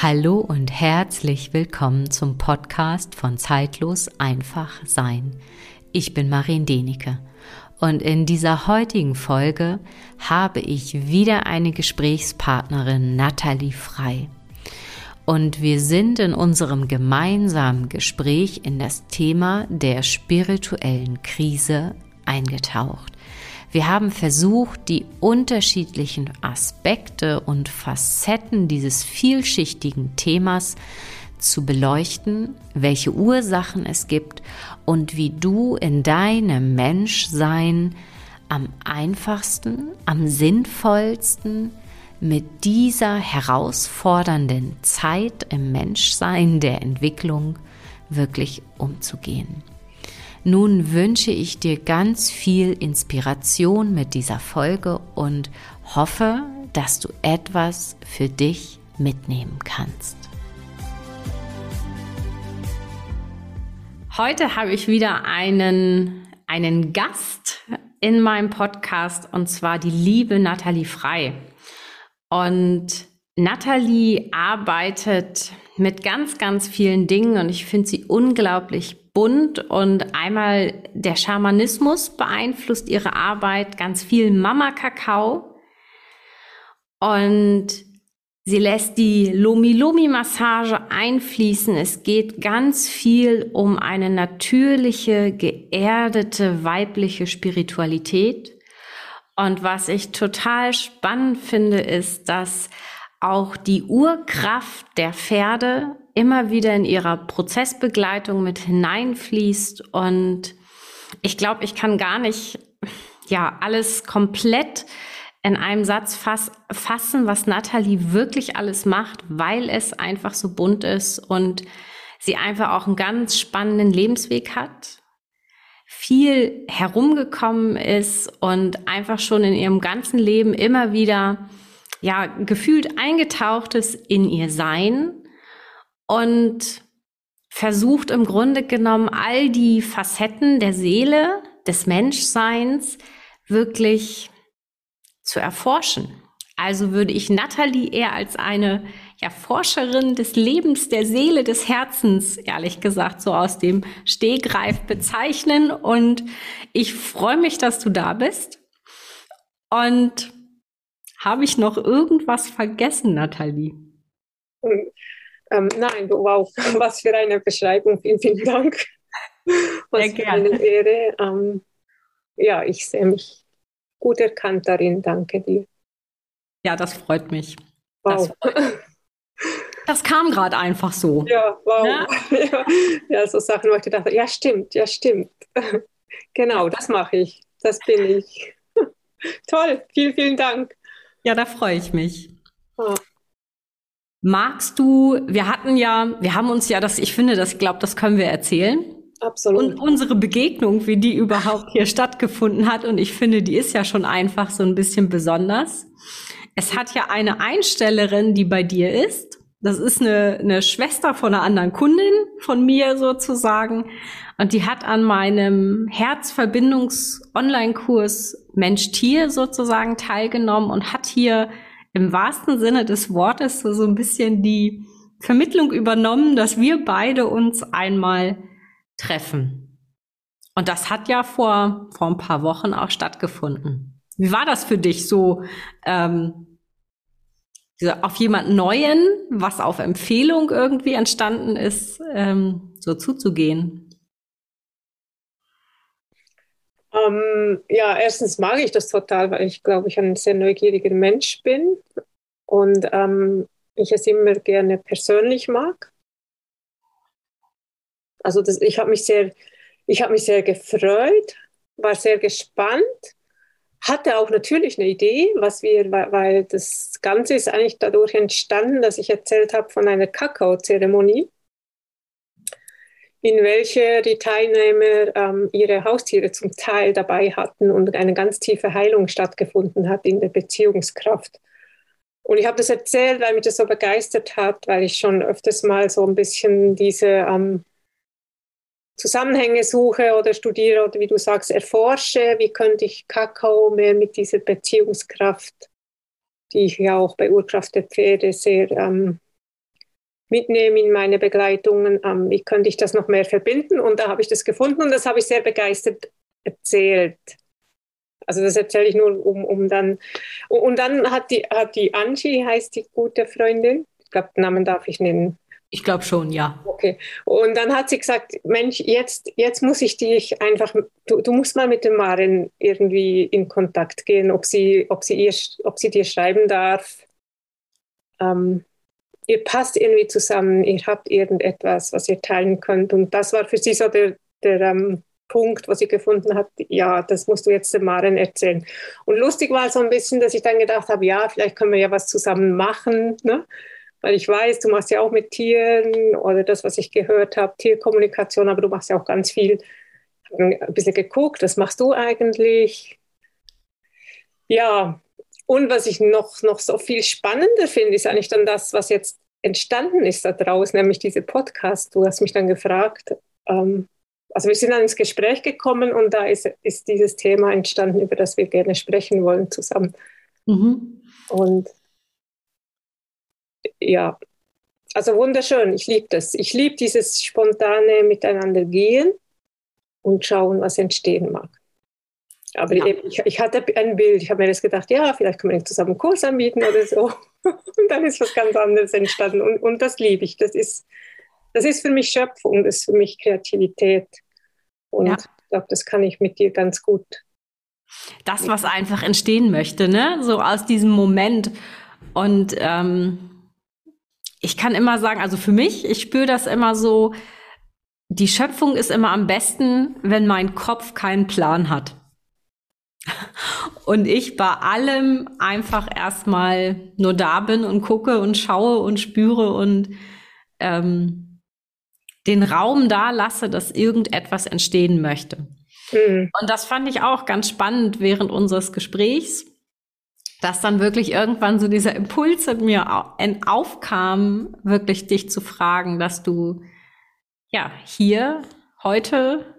Hallo und herzlich willkommen zum Podcast von Zeitlos einfach sein. Ich bin Marien Denike und in dieser heutigen Folge habe ich wieder eine Gesprächspartnerin Nathalie Frei. Und wir sind in unserem gemeinsamen Gespräch in das Thema der spirituellen Krise eingetaucht. Wir haben versucht, die unterschiedlichen Aspekte und Facetten dieses vielschichtigen Themas zu beleuchten, welche Ursachen es gibt und wie du in deinem Menschsein am einfachsten, am sinnvollsten mit dieser herausfordernden Zeit im Menschsein der Entwicklung wirklich umzugehen. Nun wünsche ich dir ganz viel Inspiration mit dieser Folge und hoffe, dass du etwas für dich mitnehmen kannst. Heute habe ich wieder einen, einen Gast in meinem Podcast und zwar die liebe Nathalie Frei. Und Nathalie arbeitet mit ganz, ganz vielen Dingen und ich finde sie unglaublich bunt und einmal der Schamanismus beeinflusst ihre Arbeit, ganz viel Mama-Kakao und sie lässt die Lomi-Lomi-Massage einfließen. Es geht ganz viel um eine natürliche, geerdete, weibliche Spiritualität. Und was ich total spannend finde, ist, dass auch die Urkraft der Pferde immer wieder in ihrer Prozessbegleitung mit hineinfließt. Und ich glaube, ich kann gar nicht, ja, alles komplett in einem Satz fass, fassen, was Nathalie wirklich alles macht, weil es einfach so bunt ist und sie einfach auch einen ganz spannenden Lebensweg hat, viel herumgekommen ist und einfach schon in ihrem ganzen Leben immer wieder ja, gefühlt eingetaucht ist in ihr Sein und versucht im Grunde genommen all die Facetten der Seele, des Menschseins wirklich zu erforschen. Also würde ich Natalie eher als eine ja, Forscherin des Lebens, der Seele, des Herzens, ehrlich gesagt, so aus dem Stehgreif bezeichnen. Und ich freue mich, dass du da bist. Und habe ich noch irgendwas vergessen, Nathalie? Hm, ähm, nein, wow, was für eine Beschreibung. Vielen, vielen Dank. Was Sehr gerne. für eine Ehre. Ähm, ja, ich sehe mich gut erkannt darin. Danke dir. Ja, das freut mich. Wow. Das, das kam gerade einfach so. Ja, wow. Ja, ja, ja so Sachen, wo ich dachte, ja, stimmt, ja, stimmt. genau, das mache ich. Das bin ich. Toll, vielen, vielen Dank. Ja, da freue ich mich. Oh. Magst du, wir hatten ja, wir haben uns ja das, ich finde, das, ich glaube, das können wir erzählen. Absolut. Und unsere Begegnung, wie die überhaupt hier stattgefunden hat, und ich finde, die ist ja schon einfach so ein bisschen besonders. Es hat ja eine Einstellerin, die bei dir ist. Das ist eine, eine Schwester von einer anderen Kundin von mir sozusagen. Und die hat an meinem Herzverbindungs-Online-Kurs Mensch-Tier sozusagen teilgenommen und hat hier im wahrsten Sinne des Wortes so, so ein bisschen die Vermittlung übernommen, dass wir beide uns einmal treffen. Und das hat ja vor, vor ein paar Wochen auch stattgefunden. Wie war das für dich so, ähm, auf jemand Neuen, was auf Empfehlung irgendwie entstanden ist, ähm, so zuzugehen? Ähm, ja, erstens mag ich das total, weil ich glaube, ich ein sehr neugieriger Mensch bin und ähm, ich es immer gerne persönlich mag. Also das, ich habe mich sehr, ich habe mich sehr gefreut, war sehr gespannt, hatte auch natürlich eine Idee, was wir, weil das Ganze ist eigentlich dadurch entstanden, dass ich erzählt habe von einer Kakao-Zeremonie in welcher die Teilnehmer ähm, ihre Haustiere zum Teil dabei hatten und eine ganz tiefe Heilung stattgefunden hat in der Beziehungskraft. Und ich habe das erzählt, weil mich das so begeistert hat, weil ich schon öfters mal so ein bisschen diese ähm, Zusammenhänge suche oder studiere oder wie du sagst, erforsche, wie könnte ich Kakao mehr mit dieser Beziehungskraft, die ich ja auch bei Urkraft der Pferde sehr ähm, mitnehmen in meine Begleitungen. Ähm, wie könnte ich das noch mehr verbinden? Und da habe ich das gefunden und das habe ich sehr begeistert erzählt. Also das erzähle ich nur, um, um dann. Und dann hat die, hat die Angie, heißt die gute Freundin, ich glaube, Namen darf ich nennen. Ich glaube schon, ja. Okay. Und dann hat sie gesagt, Mensch, jetzt, jetzt muss ich dich einfach, du, du musst mal mit dem Maren irgendwie in Kontakt gehen, ob sie, ob sie, ihr, ob sie dir schreiben darf. Ähm, ihr passt irgendwie zusammen, ihr habt irgendetwas, was ihr teilen könnt. Und das war für sie so der, der ähm, Punkt, wo sie gefunden hat, ja, das musst du jetzt dem Maren erzählen. Und lustig war so ein bisschen, dass ich dann gedacht habe, ja, vielleicht können wir ja was zusammen machen, ne? Weil ich weiß, du machst ja auch mit Tieren oder das, was ich gehört habe, Tierkommunikation, aber du machst ja auch ganz viel. Ein bisschen geguckt, was machst du eigentlich? Ja, und was ich noch, noch so viel spannender finde, ist eigentlich dann das, was jetzt entstanden ist da draußen, nämlich diese Podcast. Du hast mich dann gefragt, ähm, also wir sind dann ins Gespräch gekommen und da ist, ist dieses Thema entstanden, über das wir gerne sprechen wollen zusammen. Mhm. Und ja, also wunderschön, ich liebe das. Ich liebe dieses spontane Miteinander gehen und schauen, was entstehen mag. Aber ja. ich, ich, hatte ein Bild, ich habe mir das gedacht, ja, vielleicht können wir zusammen einen Kurs anbieten oder so. Und dann ist was ganz anderes entstanden. Und, und das liebe ich. Das ist, das ist für mich Schöpfung, das ist für mich Kreativität. Und ja. ich glaube, das kann ich mit dir ganz gut. Das, was einfach entstehen möchte, ne? So aus diesem Moment. Und ähm, ich kann immer sagen, also für mich, ich spüre das immer so, die Schöpfung ist immer am besten, wenn mein Kopf keinen Plan hat. Und ich bei allem einfach erstmal nur da bin und gucke und schaue und spüre und ähm, den Raum da lasse, dass irgendetwas entstehen möchte. Mhm. Und das fand ich auch ganz spannend während unseres Gesprächs, dass dann wirklich irgendwann so dieser Impuls in mir aufkam, wirklich dich zu fragen, dass du ja hier heute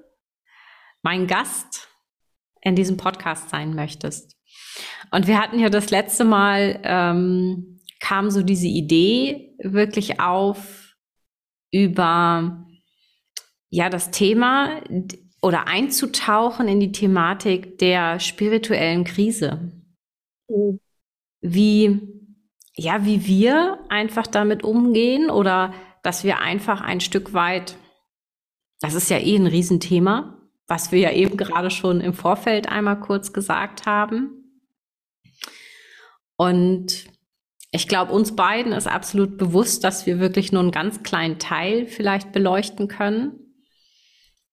mein Gast in diesem Podcast sein möchtest. Und wir hatten ja das letzte Mal, ähm, kam so diese Idee wirklich auf, über ja das Thema oder einzutauchen in die Thematik der spirituellen Krise. Wie ja, wie wir einfach damit umgehen oder dass wir einfach ein Stück weit, das ist ja eh ein Riesenthema, was wir ja eben gerade schon im Vorfeld einmal kurz gesagt haben. Und ich glaube, uns beiden ist absolut bewusst, dass wir wirklich nur einen ganz kleinen Teil vielleicht beleuchten können.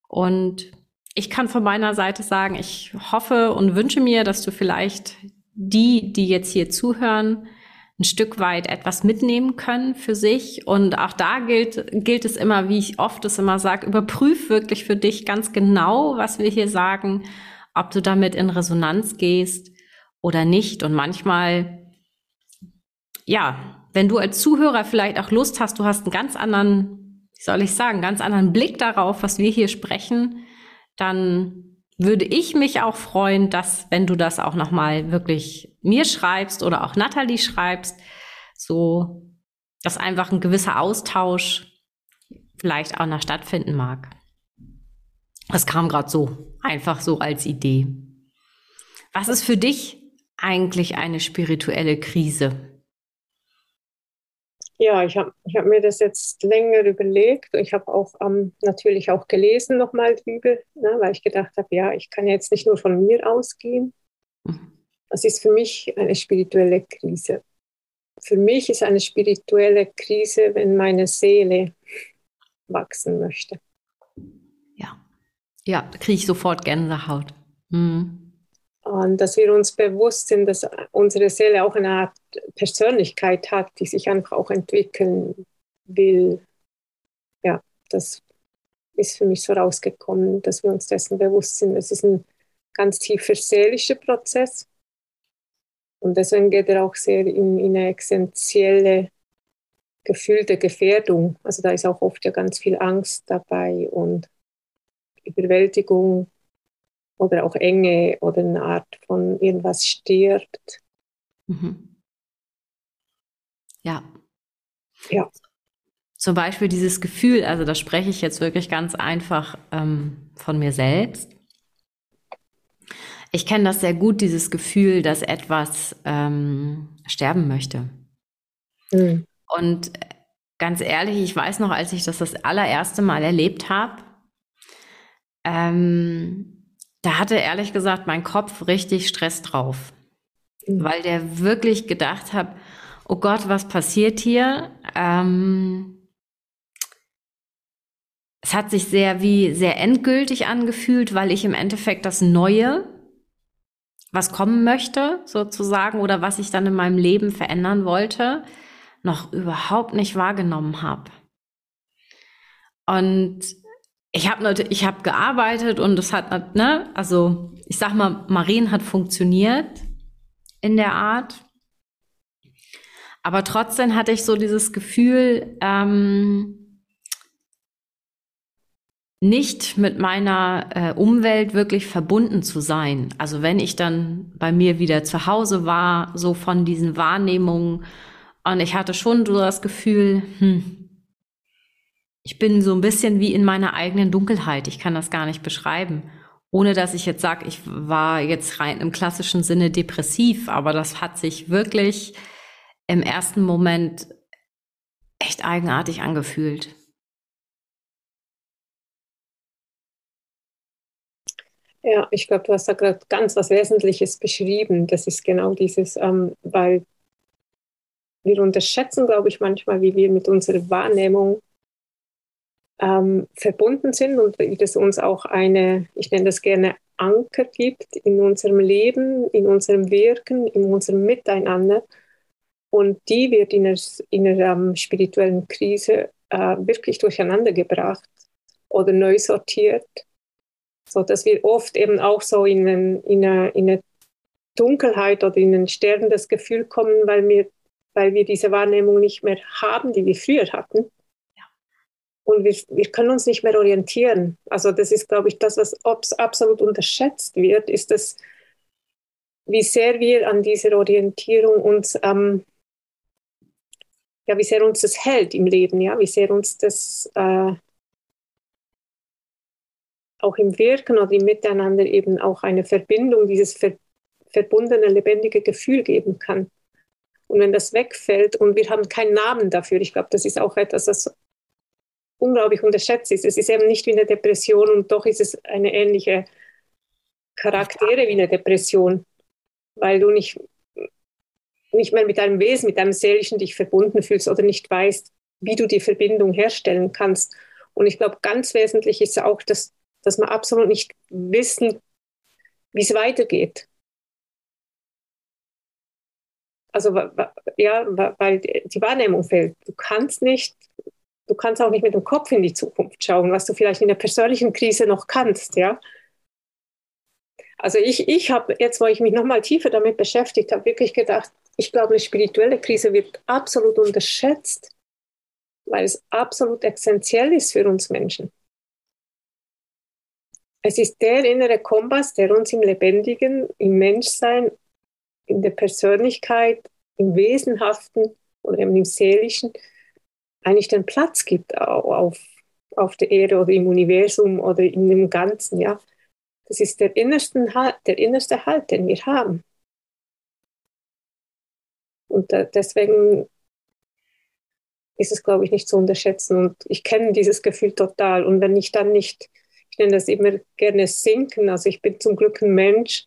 Und ich kann von meiner Seite sagen, ich hoffe und wünsche mir, dass du vielleicht die, die jetzt hier zuhören, ein Stück weit etwas mitnehmen können für sich. Und auch da gilt, gilt es immer, wie ich oft es immer sage, überprüf wirklich für dich ganz genau, was wir hier sagen, ob du damit in Resonanz gehst oder nicht. Und manchmal ja, wenn du als Zuhörer vielleicht auch Lust hast, du hast einen ganz anderen, wie soll ich sagen, ganz anderen Blick darauf, was wir hier sprechen, dann würde ich mich auch freuen, dass, wenn du das auch nochmal wirklich mir schreibst oder auch Natalie schreibst, so, dass einfach ein gewisser Austausch vielleicht auch noch stattfinden mag. Das kam gerade so, einfach so als Idee. Was ist für dich eigentlich eine spirituelle Krise? Ja, ich habe ich hab mir das jetzt länger überlegt. Ich habe auch ähm, natürlich auch gelesen nochmal drüber, ne, weil ich gedacht habe, ja, ich kann jetzt nicht nur von mir ausgehen. Das ist für mich eine spirituelle Krise. Für mich ist eine spirituelle Krise, wenn meine Seele wachsen möchte. Ja, ja, kriege ich sofort Gänsehaut. Mhm. Und dass wir uns bewusst sind, dass unsere Seele auch eine Art Persönlichkeit hat, die sich einfach auch entwickeln will. Ja, das ist für mich so rausgekommen, dass wir uns dessen bewusst sind. Es ist ein ganz tiefer seelischer Prozess. Und deswegen geht er auch sehr in, in eine essentielle Gefühl der Gefährdung. Also da ist auch oft ja ganz viel Angst dabei und Überwältigung oder auch Enge oder eine Art von irgendwas stirbt. Mhm. Ja. Ja. zum Beispiel dieses Gefühl, also da spreche ich jetzt wirklich ganz einfach ähm, von mir selbst. Ich kenne das sehr gut, dieses Gefühl, dass etwas ähm, sterben möchte. Mhm. Und ganz ehrlich, ich weiß noch, als ich das das allererste Mal erlebt habe, ähm, da hatte ehrlich gesagt mein Kopf richtig Stress drauf, mhm. weil der wirklich gedacht hat, oh Gott, was passiert hier? Ähm, es hat sich sehr wie sehr endgültig angefühlt, weil ich im Endeffekt das Neue, was kommen möchte, sozusagen, oder was ich dann in meinem Leben verändern wollte, noch überhaupt nicht wahrgenommen habe. Und ich habe ich habe gearbeitet und es hat ne, also ich sag mal, Marien hat funktioniert in der Art, aber trotzdem hatte ich so dieses Gefühl, ähm, nicht mit meiner äh, Umwelt wirklich verbunden zu sein. Also wenn ich dann bei mir wieder zu Hause war, so von diesen Wahrnehmungen und ich hatte schon so das Gefühl, hm, ich bin so ein bisschen wie in meiner eigenen Dunkelheit. Ich kann das gar nicht beschreiben. Ohne dass ich jetzt sage, ich war jetzt rein im klassischen Sinne depressiv, aber das hat sich wirklich im ersten Moment echt eigenartig angefühlt. Ja, ich glaube, du hast da gerade ganz was Wesentliches beschrieben. Das ist genau dieses, ähm, weil wir unterschätzen, glaube ich, manchmal, wie wir mit unserer Wahrnehmung ähm, verbunden sind und wie das uns auch eine, ich nenne das gerne Anker gibt in unserem Leben, in unserem Wirken, in unserem Miteinander. Und die wird in einer, in einer um, spirituellen Krise äh, wirklich durcheinander gebracht oder neu sortiert, sodass wir oft eben auch so in, ein, in, eine, in eine Dunkelheit oder in ein sterbendes Gefühl kommen, weil wir weil wir diese Wahrnehmung nicht mehr haben, die wir früher hatten. Und wir, wir können uns nicht mehr orientieren. Also das ist, glaube ich, das, was absolut unterschätzt wird, ist das, wie sehr wir an dieser Orientierung uns, ähm, ja, wie sehr uns das hält im Leben, ja, wie sehr uns das äh, auch im Wirken oder im Miteinander eben auch eine Verbindung, dieses ver verbundene, lebendige Gefühl geben kann. Und wenn das wegfällt und wir haben keinen Namen dafür, ich glaube, das ist auch etwas, das unglaublich unterschätzt ist. Es ist eben nicht wie eine Depression und doch ist es eine ähnliche Charaktere wie eine Depression, weil du nicht, nicht mehr mit deinem Wesen, mit deinem Seelischen dich verbunden fühlst oder nicht weißt, wie du die Verbindung herstellen kannst. Und ich glaube, ganz wesentlich ist auch, dass, dass wir absolut nicht wissen, wie es weitergeht. Also ja, weil die Wahrnehmung fehlt. Du kannst nicht, du kannst auch nicht mit dem Kopf in die Zukunft schauen, was du vielleicht in der persönlichen Krise noch kannst, ja. Also ich, ich habe jetzt, wo ich mich nochmal tiefer damit beschäftigt habe, wirklich gedacht, ich glaube, eine spirituelle Krise wird absolut unterschätzt, weil es absolut essentiell ist für uns Menschen. Es ist der innere Kompass, der uns im Lebendigen, im Menschsein in der Persönlichkeit, im Wesenhaften oder im Seelischen eigentlich den Platz gibt auf, auf der Erde oder im Universum oder in dem Ganzen. Ja. Das ist der, innersten der innerste Halt, den wir haben. Und deswegen ist es, glaube ich, nicht zu unterschätzen. Und ich kenne dieses Gefühl total. Und wenn ich dann nicht, ich nenne das immer gerne sinken, also ich bin zum Glück ein Mensch,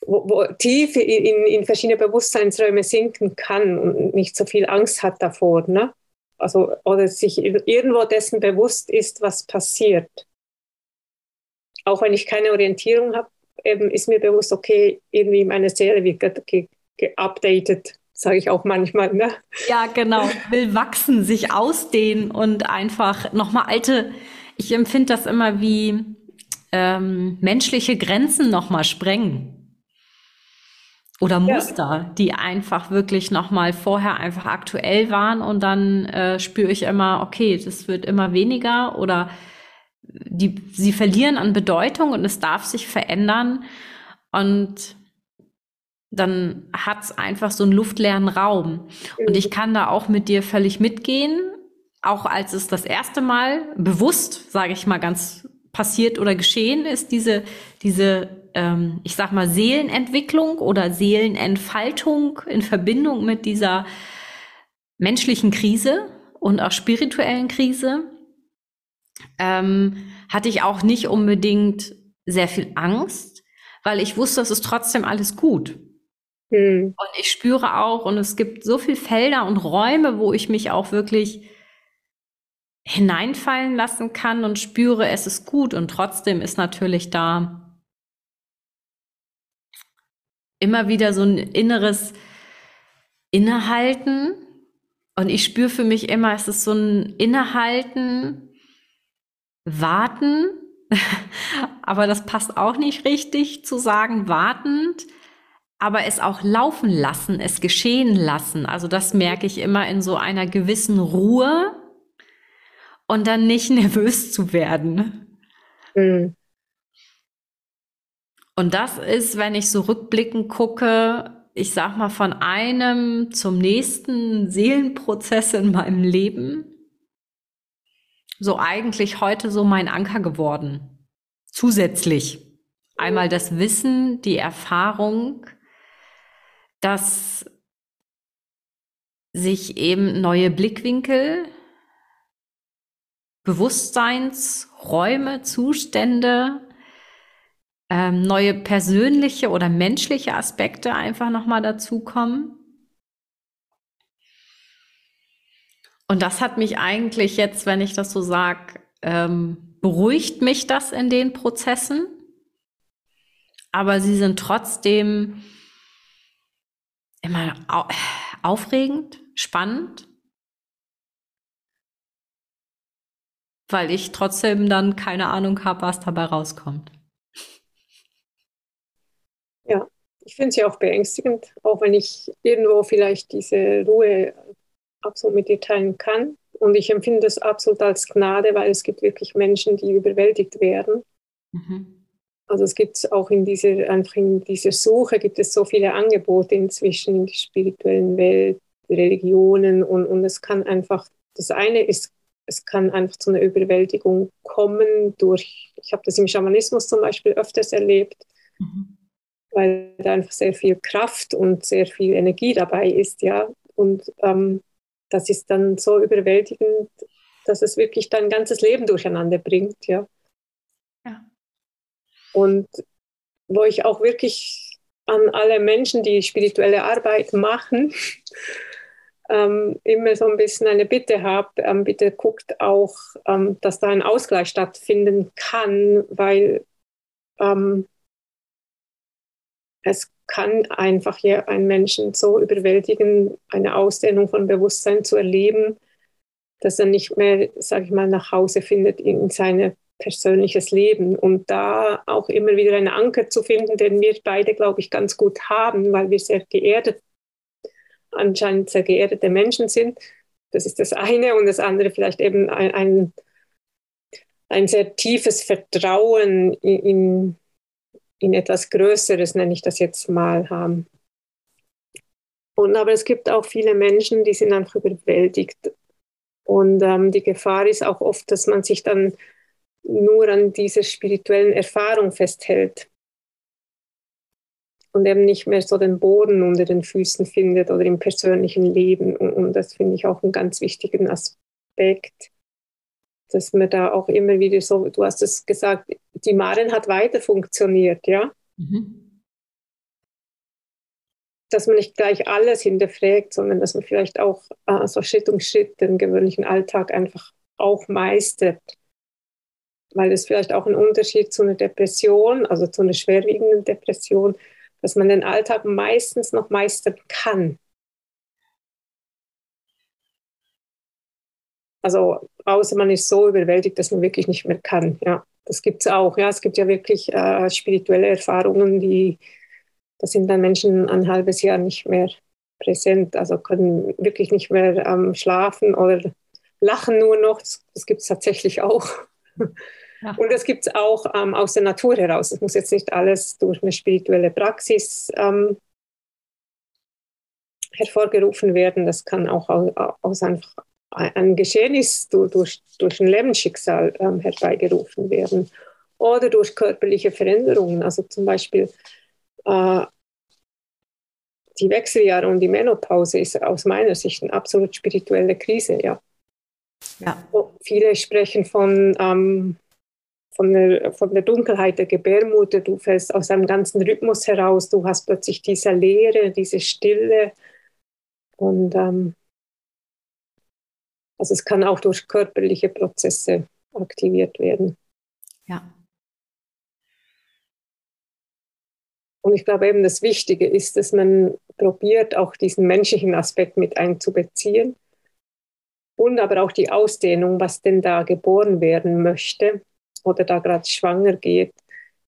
wo, wo tief in, in verschiedene Bewusstseinsräume sinken kann und nicht so viel Angst hat davor, ne? Also, oder sich irgendwo dessen bewusst ist, was passiert. Auch wenn ich keine Orientierung habe, eben ist mir bewusst, okay, irgendwie meine Seele wird geupdatet, ge sage ich auch manchmal. Ne? Ja, genau. Will wachsen, sich ausdehnen und einfach nochmal alte, ich empfinde das immer wie ähm, menschliche Grenzen nochmal sprengen oder Muster, ja. die einfach wirklich nochmal vorher einfach aktuell waren und dann äh, spüre ich immer, okay, das wird immer weniger oder die, sie verlieren an Bedeutung und es darf sich verändern und dann hat es einfach so einen luftleeren Raum. Und ich kann da auch mit dir völlig mitgehen. auch als es das erste Mal bewusst, sage ich mal ganz passiert oder geschehen ist, diese, diese, ähm, ich sag mal, Seelenentwicklung oder Seelenentfaltung in Verbindung mit dieser menschlichen Krise und auch spirituellen Krise, ähm, hatte ich auch nicht unbedingt sehr viel Angst, weil ich wusste, es ist trotzdem alles gut. Mhm. Und ich spüre auch, und es gibt so viele Felder und Räume, wo ich mich auch wirklich hineinfallen lassen kann und spüre, es ist gut. Und trotzdem ist natürlich da immer wieder so ein inneres Innehalten. Und ich spüre für mich immer, es ist so ein Innehalten, Warten. aber das passt auch nicht richtig zu sagen, wartend aber es auch laufen lassen, es geschehen lassen. Also das merke ich immer in so einer gewissen Ruhe und dann nicht nervös zu werden. Mhm. Und das ist, wenn ich so rückblickend gucke, ich sag mal von einem zum nächsten Seelenprozess in meinem Leben, so eigentlich heute so mein Anker geworden. Zusätzlich. Einmal das Wissen, die Erfahrung, dass sich eben neue Blickwinkel, Bewusstseinsräume, Zustände, ähm, neue persönliche oder menschliche Aspekte einfach nochmal dazukommen. Und das hat mich eigentlich jetzt, wenn ich das so sage, ähm, beruhigt mich das in den Prozessen. Aber sie sind trotzdem immer au aufregend, spannend, weil ich trotzdem dann keine Ahnung habe, was dabei rauskommt. Ja, ich finde es ja auch beängstigend, auch wenn ich irgendwo vielleicht diese Ruhe absolut mit dir teilen kann. Und ich empfinde es absolut als Gnade, weil es gibt wirklich Menschen, die überwältigt werden. Mhm. Also es gibt auch in dieser, einfach in dieser Suche gibt es so viele Angebote inzwischen in der spirituellen Welt, Religionen und, und es kann einfach, das eine ist, es kann einfach zu einer Überwältigung kommen durch, ich habe das im Schamanismus zum Beispiel öfters erlebt, mhm. weil da einfach sehr viel Kraft und sehr viel Energie dabei ist, ja. Und ähm, das ist dann so überwältigend, dass es wirklich dein ganzes Leben durcheinander bringt, ja. Und wo ich auch wirklich an alle Menschen, die spirituelle Arbeit machen, ähm, immer so ein bisschen eine Bitte habe, ähm, bitte guckt auch, ähm, dass da ein Ausgleich stattfinden kann, weil ähm, es kann einfach hier einen Menschen so überwältigen, eine Ausdehnung von Bewusstsein zu erleben, dass er nicht mehr, sage ich mal, nach Hause findet in seine persönliches Leben. Und da auch immer wieder einen Anker zu finden, den wir beide, glaube ich, ganz gut haben, weil wir sehr geerdet, anscheinend sehr geerdete Menschen sind. Das ist das eine und das andere vielleicht eben ein, ein, ein sehr tiefes Vertrauen in, in etwas Größeres, nenne ich das jetzt mal, haben. Und aber es gibt auch viele Menschen, die sind einfach überwältigt. Und ähm, die Gefahr ist auch oft, dass man sich dann nur an dieser spirituellen Erfahrung festhält und eben nicht mehr so den Boden unter den Füßen findet oder im persönlichen Leben. Und, und das finde ich auch einen ganz wichtigen Aspekt, dass man da auch immer wieder so, du hast es gesagt, die Maren hat weiter funktioniert, ja. Mhm. Dass man nicht gleich alles hinterfragt, sondern dass man vielleicht auch äh, so Schritt um Schritt den gewöhnlichen Alltag einfach auch meistert weil es vielleicht auch ein Unterschied zu einer Depression, also zu einer schwerwiegenden Depression, dass man den Alltag meistens noch meistern kann. Also außer man ist so überwältigt, dass man wirklich nicht mehr kann. Ja, das gibt es auch. Ja, es gibt ja wirklich äh, spirituelle Erfahrungen, die, da sind dann Menschen ein halbes Jahr nicht mehr präsent, also können wirklich nicht mehr ähm, schlafen oder lachen nur noch. Das, das gibt es tatsächlich auch. Ja. Und das gibt es auch ähm, aus der Natur heraus. Es muss jetzt nicht alles durch eine spirituelle Praxis ähm, hervorgerufen werden. Das kann auch aus, aus einfach ein Geschehnis durch, durch ein Lebensschicksal ähm, herbeigerufen werden oder durch körperliche Veränderungen. Also zum Beispiel äh, die Wechseljahre und die Menopause ist aus meiner Sicht eine absolut spirituelle Krise, ja. ja. Viele sprechen von, ähm, von, der, von der Dunkelheit der Gebärmutter, du fällst aus einem ganzen Rhythmus heraus, du hast plötzlich diese Leere, diese Stille. Und ähm, also es kann auch durch körperliche Prozesse aktiviert werden. Ja. Und ich glaube eben, das Wichtige ist, dass man probiert, auch diesen menschlichen Aspekt mit einzubeziehen und aber auch die Ausdehnung, was denn da geboren werden möchte oder da gerade schwanger geht,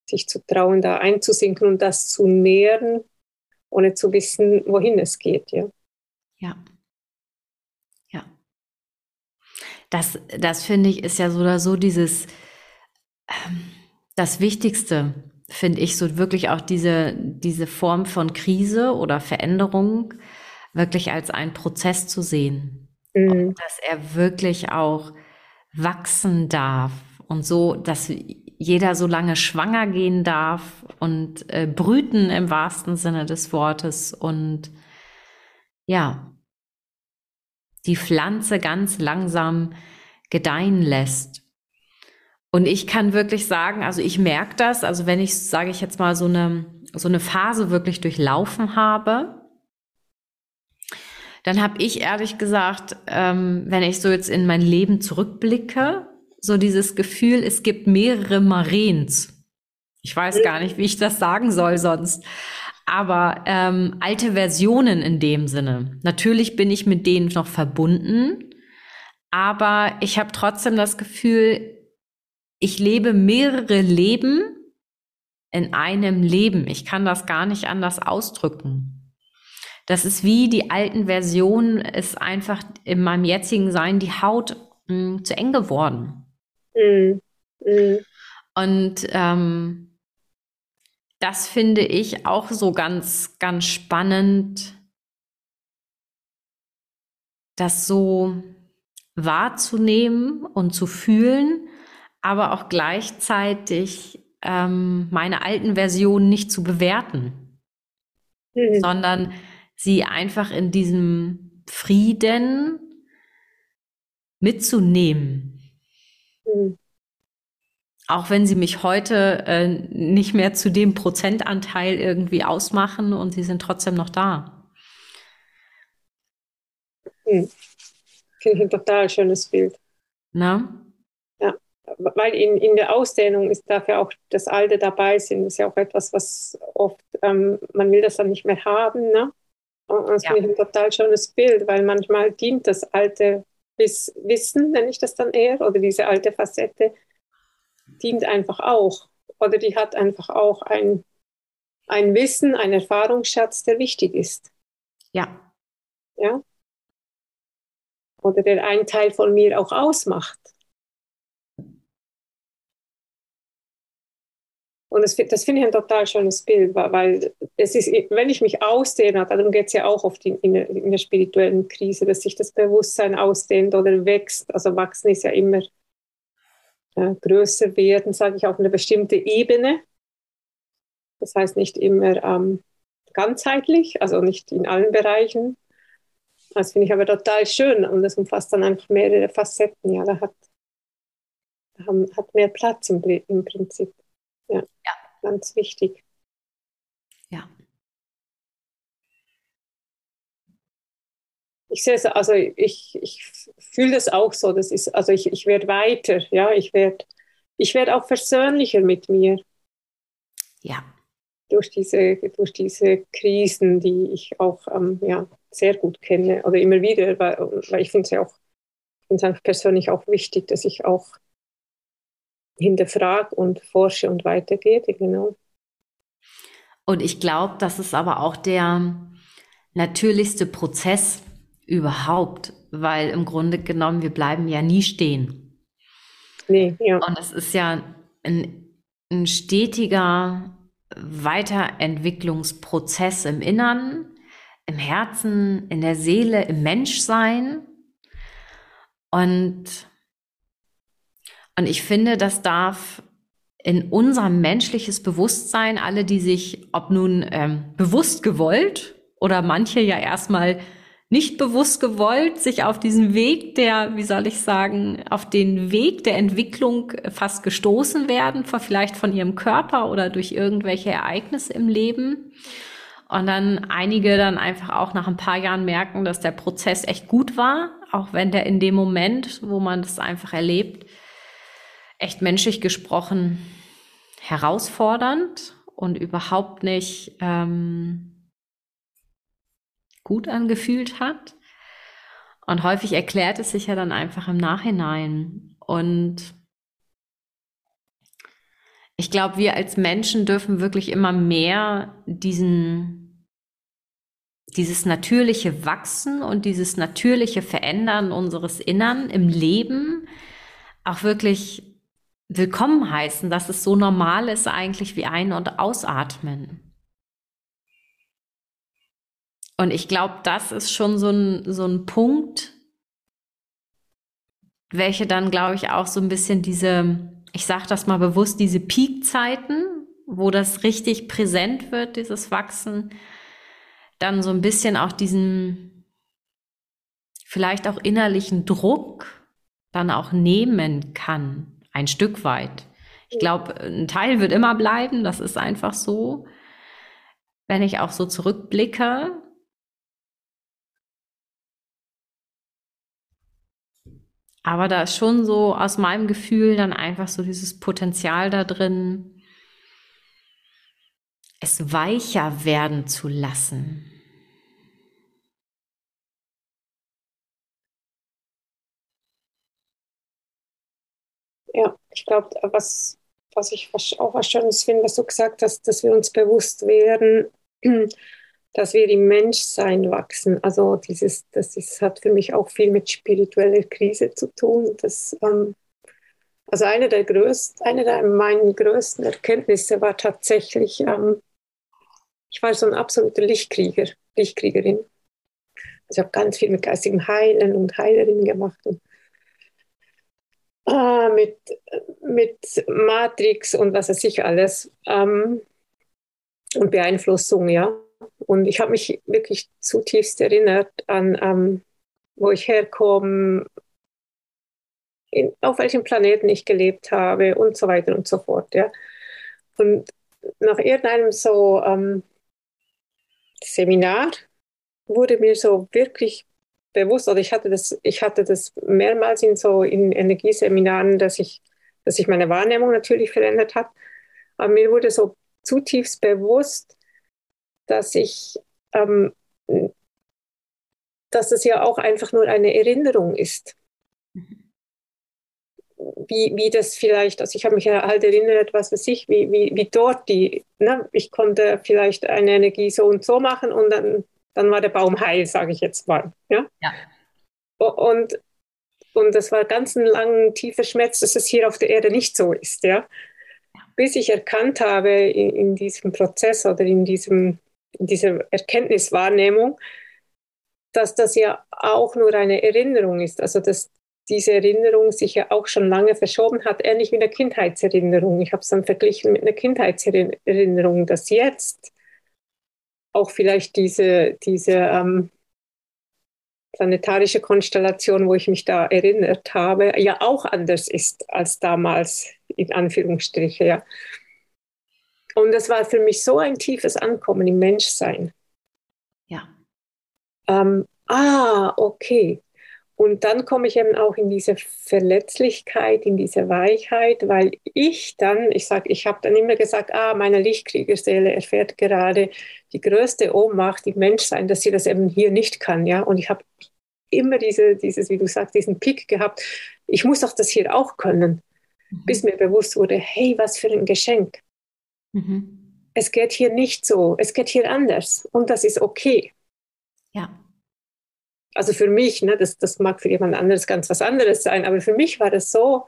sich zu trauen, da einzusinken und das zu nähren, ohne zu wissen, wohin es geht. Ja. Ja. Ja. Das, das finde ich, ist ja so oder so dieses, ähm, das Wichtigste finde ich, so wirklich auch diese, diese Form von Krise oder Veränderung wirklich als einen Prozess zu sehen. Mhm. Dass er wirklich auch wachsen darf und so, dass jeder so lange schwanger gehen darf und äh, brüten im wahrsten Sinne des Wortes und ja, die Pflanze ganz langsam gedeihen lässt. Und ich kann wirklich sagen, also ich merke das, also wenn ich, sage ich jetzt mal, so eine, so eine Phase wirklich durchlaufen habe, dann habe ich ehrlich gesagt, ähm, wenn ich so jetzt in mein Leben zurückblicke, so dieses Gefühl, es gibt mehrere Mareens. Ich weiß gar nicht, wie ich das sagen soll sonst. Aber ähm, alte Versionen in dem Sinne. Natürlich bin ich mit denen noch verbunden, aber ich habe trotzdem das Gefühl, ich lebe mehrere Leben in einem Leben. Ich kann das gar nicht anders ausdrücken. Das ist wie die alten Versionen, ist einfach in meinem jetzigen Sein die Haut mh, hm, zu eng geworden. Mm. Mm. Und ähm, das finde ich auch so ganz, ganz spannend, das so wahrzunehmen und zu fühlen aber auch gleichzeitig ähm, meine alten Versionen nicht zu bewerten, mhm. sondern sie einfach in diesem Frieden mitzunehmen. Mhm. Auch wenn sie mich heute äh, nicht mehr zu dem Prozentanteil irgendwie ausmachen und sie sind trotzdem noch da. Mhm. Finde ich ein total schönes Bild. Na? weil in, in der Ausdehnung ist dafür auch das Alte dabei sind, ist ja auch etwas, was oft, ähm, man will das dann nicht mehr haben. Ne? Und das ja. finde ich ein total schönes Bild, weil manchmal dient das alte Wissen, nenne ich das dann eher, oder diese alte Facette, dient einfach auch. Oder die hat einfach auch ein, ein Wissen, ein Erfahrungsschatz, der wichtig ist. Ja. Ja. Oder der einen Teil von mir auch ausmacht. Und das, das finde ich ein total schönes Bild, weil es ist, wenn ich mich ausdehne, darum geht es ja auch oft in, in, der, in, der spirituellen Krise, dass sich das Bewusstsein ausdehnt oder wächst. Also wachsen ist ja immer äh, größer werden, sage ich, auf eine bestimmte Ebene. Das heißt nicht immer ähm, ganzheitlich, also nicht in allen Bereichen. Das finde ich aber total schön und das umfasst dann einfach mehrere Facetten. Ja, da hat, da haben, hat mehr Platz im, im Prinzip. Ja, ja. ganz wichtig. Ja. Ich sehe es, also ich, ich fühle das auch so. Das ist, also ich, ich werde weiter, ja, ich werde ich werd auch versöhnlicher mit mir. Ja. Durch diese, durch diese Krisen, die ich auch ähm, ja, sehr gut kenne oder immer wieder, weil, weil ich finde es ja auch, finde es persönlich auch wichtig, dass ich auch hinterfrage und forsche und weitergebe, genau. Und ich glaube, das ist aber auch der natürlichste Prozess überhaupt, weil im Grunde genommen, wir bleiben ja nie stehen. Nee, ja. Und es ist ja ein, ein stetiger Weiterentwicklungsprozess im Innern, im Herzen, in der Seele, im Menschsein. Und, und ich finde, das darf in unser menschliches Bewusstsein, alle, die sich, ob nun ähm, bewusst gewollt oder manche ja erstmal nicht bewusst gewollt, sich auf diesen Weg der, wie soll ich sagen, auf den Weg der Entwicklung fast gestoßen werden, vielleicht von ihrem Körper oder durch irgendwelche Ereignisse im Leben. Und dann einige dann einfach auch nach ein paar Jahren merken, dass der Prozess echt gut war, auch wenn der in dem Moment, wo man das einfach erlebt, echt menschlich gesprochen herausfordernd und überhaupt nicht ähm, gut angefühlt hat. Und häufig erklärt es sich ja dann einfach im Nachhinein. Und ich glaube, wir als Menschen dürfen wirklich immer mehr diesen, dieses natürliche Wachsen und dieses natürliche Verändern unseres Innern im Leben auch wirklich willkommen heißen, dass es so normal ist eigentlich wie ein- und ausatmen. Und ich glaube, das ist schon so ein, so ein Punkt, welche dann, glaube ich, auch so ein bisschen diese, ich sage das mal bewusst, diese Peakzeiten, wo das richtig präsent wird, dieses Wachsen, dann so ein bisschen auch diesen vielleicht auch innerlichen Druck dann auch nehmen kann, ein Stück weit. Ich glaube, ein Teil wird immer bleiben, das ist einfach so. Wenn ich auch so zurückblicke, Aber da ist schon so aus meinem Gefühl dann einfach so dieses Potenzial da drin, es weicher werden zu lassen. Ja, ich glaube, was, was ich auch was Schönes finde, was du gesagt hast, dass wir uns bewusst werden, dass wir im Menschsein wachsen. Also dieses, das ist, hat für mich auch viel mit spiritueller Krise zu tun. Das, ähm, also eine der größten, eine der meinen größten Erkenntnisse war tatsächlich, ähm, ich war so ein absoluter Lichtkrieger, Lichtkriegerin. Also ich habe ganz viel mit geistigem Heilen und Heilerinnen gemacht und äh, mit, mit Matrix und was weiß ich alles ähm, und Beeinflussung, ja. Und ich habe mich wirklich zutiefst erinnert an, ähm, wo ich herkomme, in, auf welchem Planeten ich gelebt habe und so weiter und so fort. Ja. Und nach irgendeinem so ähm, Seminar wurde mir so wirklich bewusst, oder ich hatte das, ich hatte das mehrmals in so in Energieseminaren, dass ich, dass ich meine Wahrnehmung natürlich verändert habe. Aber mir wurde so zutiefst bewusst, dass ich, ähm, dass es ja auch einfach nur eine Erinnerung ist. Wie, wie das vielleicht, also ich habe mich ja halt erinnert, was weiß ich, wie, wie, wie dort die, ne, ich konnte vielleicht eine Energie so und so machen und dann, dann war der Baum heil, sage ich jetzt mal. Ja. ja. Und, und das war ganz ein langer, tiefer Schmerz, dass es hier auf der Erde nicht so ist. Ja. Bis ich erkannt habe in, in diesem Prozess oder in diesem diese Erkenntniswahrnehmung, dass das ja auch nur eine Erinnerung ist. Also dass diese Erinnerung sich ja auch schon lange verschoben hat, ähnlich wie eine Kindheitserinnerung. Ich habe es dann verglichen mit einer Kindheitserinnerung, dass jetzt auch vielleicht diese, diese ähm, planetarische Konstellation, wo ich mich da erinnert habe, ja auch anders ist als damals, in Anführungsstriche. Ja. Und das war für mich so ein tiefes Ankommen im Menschsein. Ja. Ähm, ah, okay. Und dann komme ich eben auch in diese Verletzlichkeit, in diese Weichheit, weil ich dann, ich sage, ich habe dann immer gesagt, ah, meine Lichtkriegerseele erfährt gerade die größte Ohnmacht im Menschsein, dass sie das eben hier nicht kann, ja. Und ich habe immer diese, dieses, wie du sagst, diesen Pick gehabt. Ich muss doch das hier auch können, mhm. bis mir bewusst wurde, hey, was für ein Geschenk. Mhm. Es geht hier nicht so, es geht hier anders und das ist okay. Ja. Also für mich, ne, das, das mag für jemand anderes ganz was anderes sein, aber für mich war das so,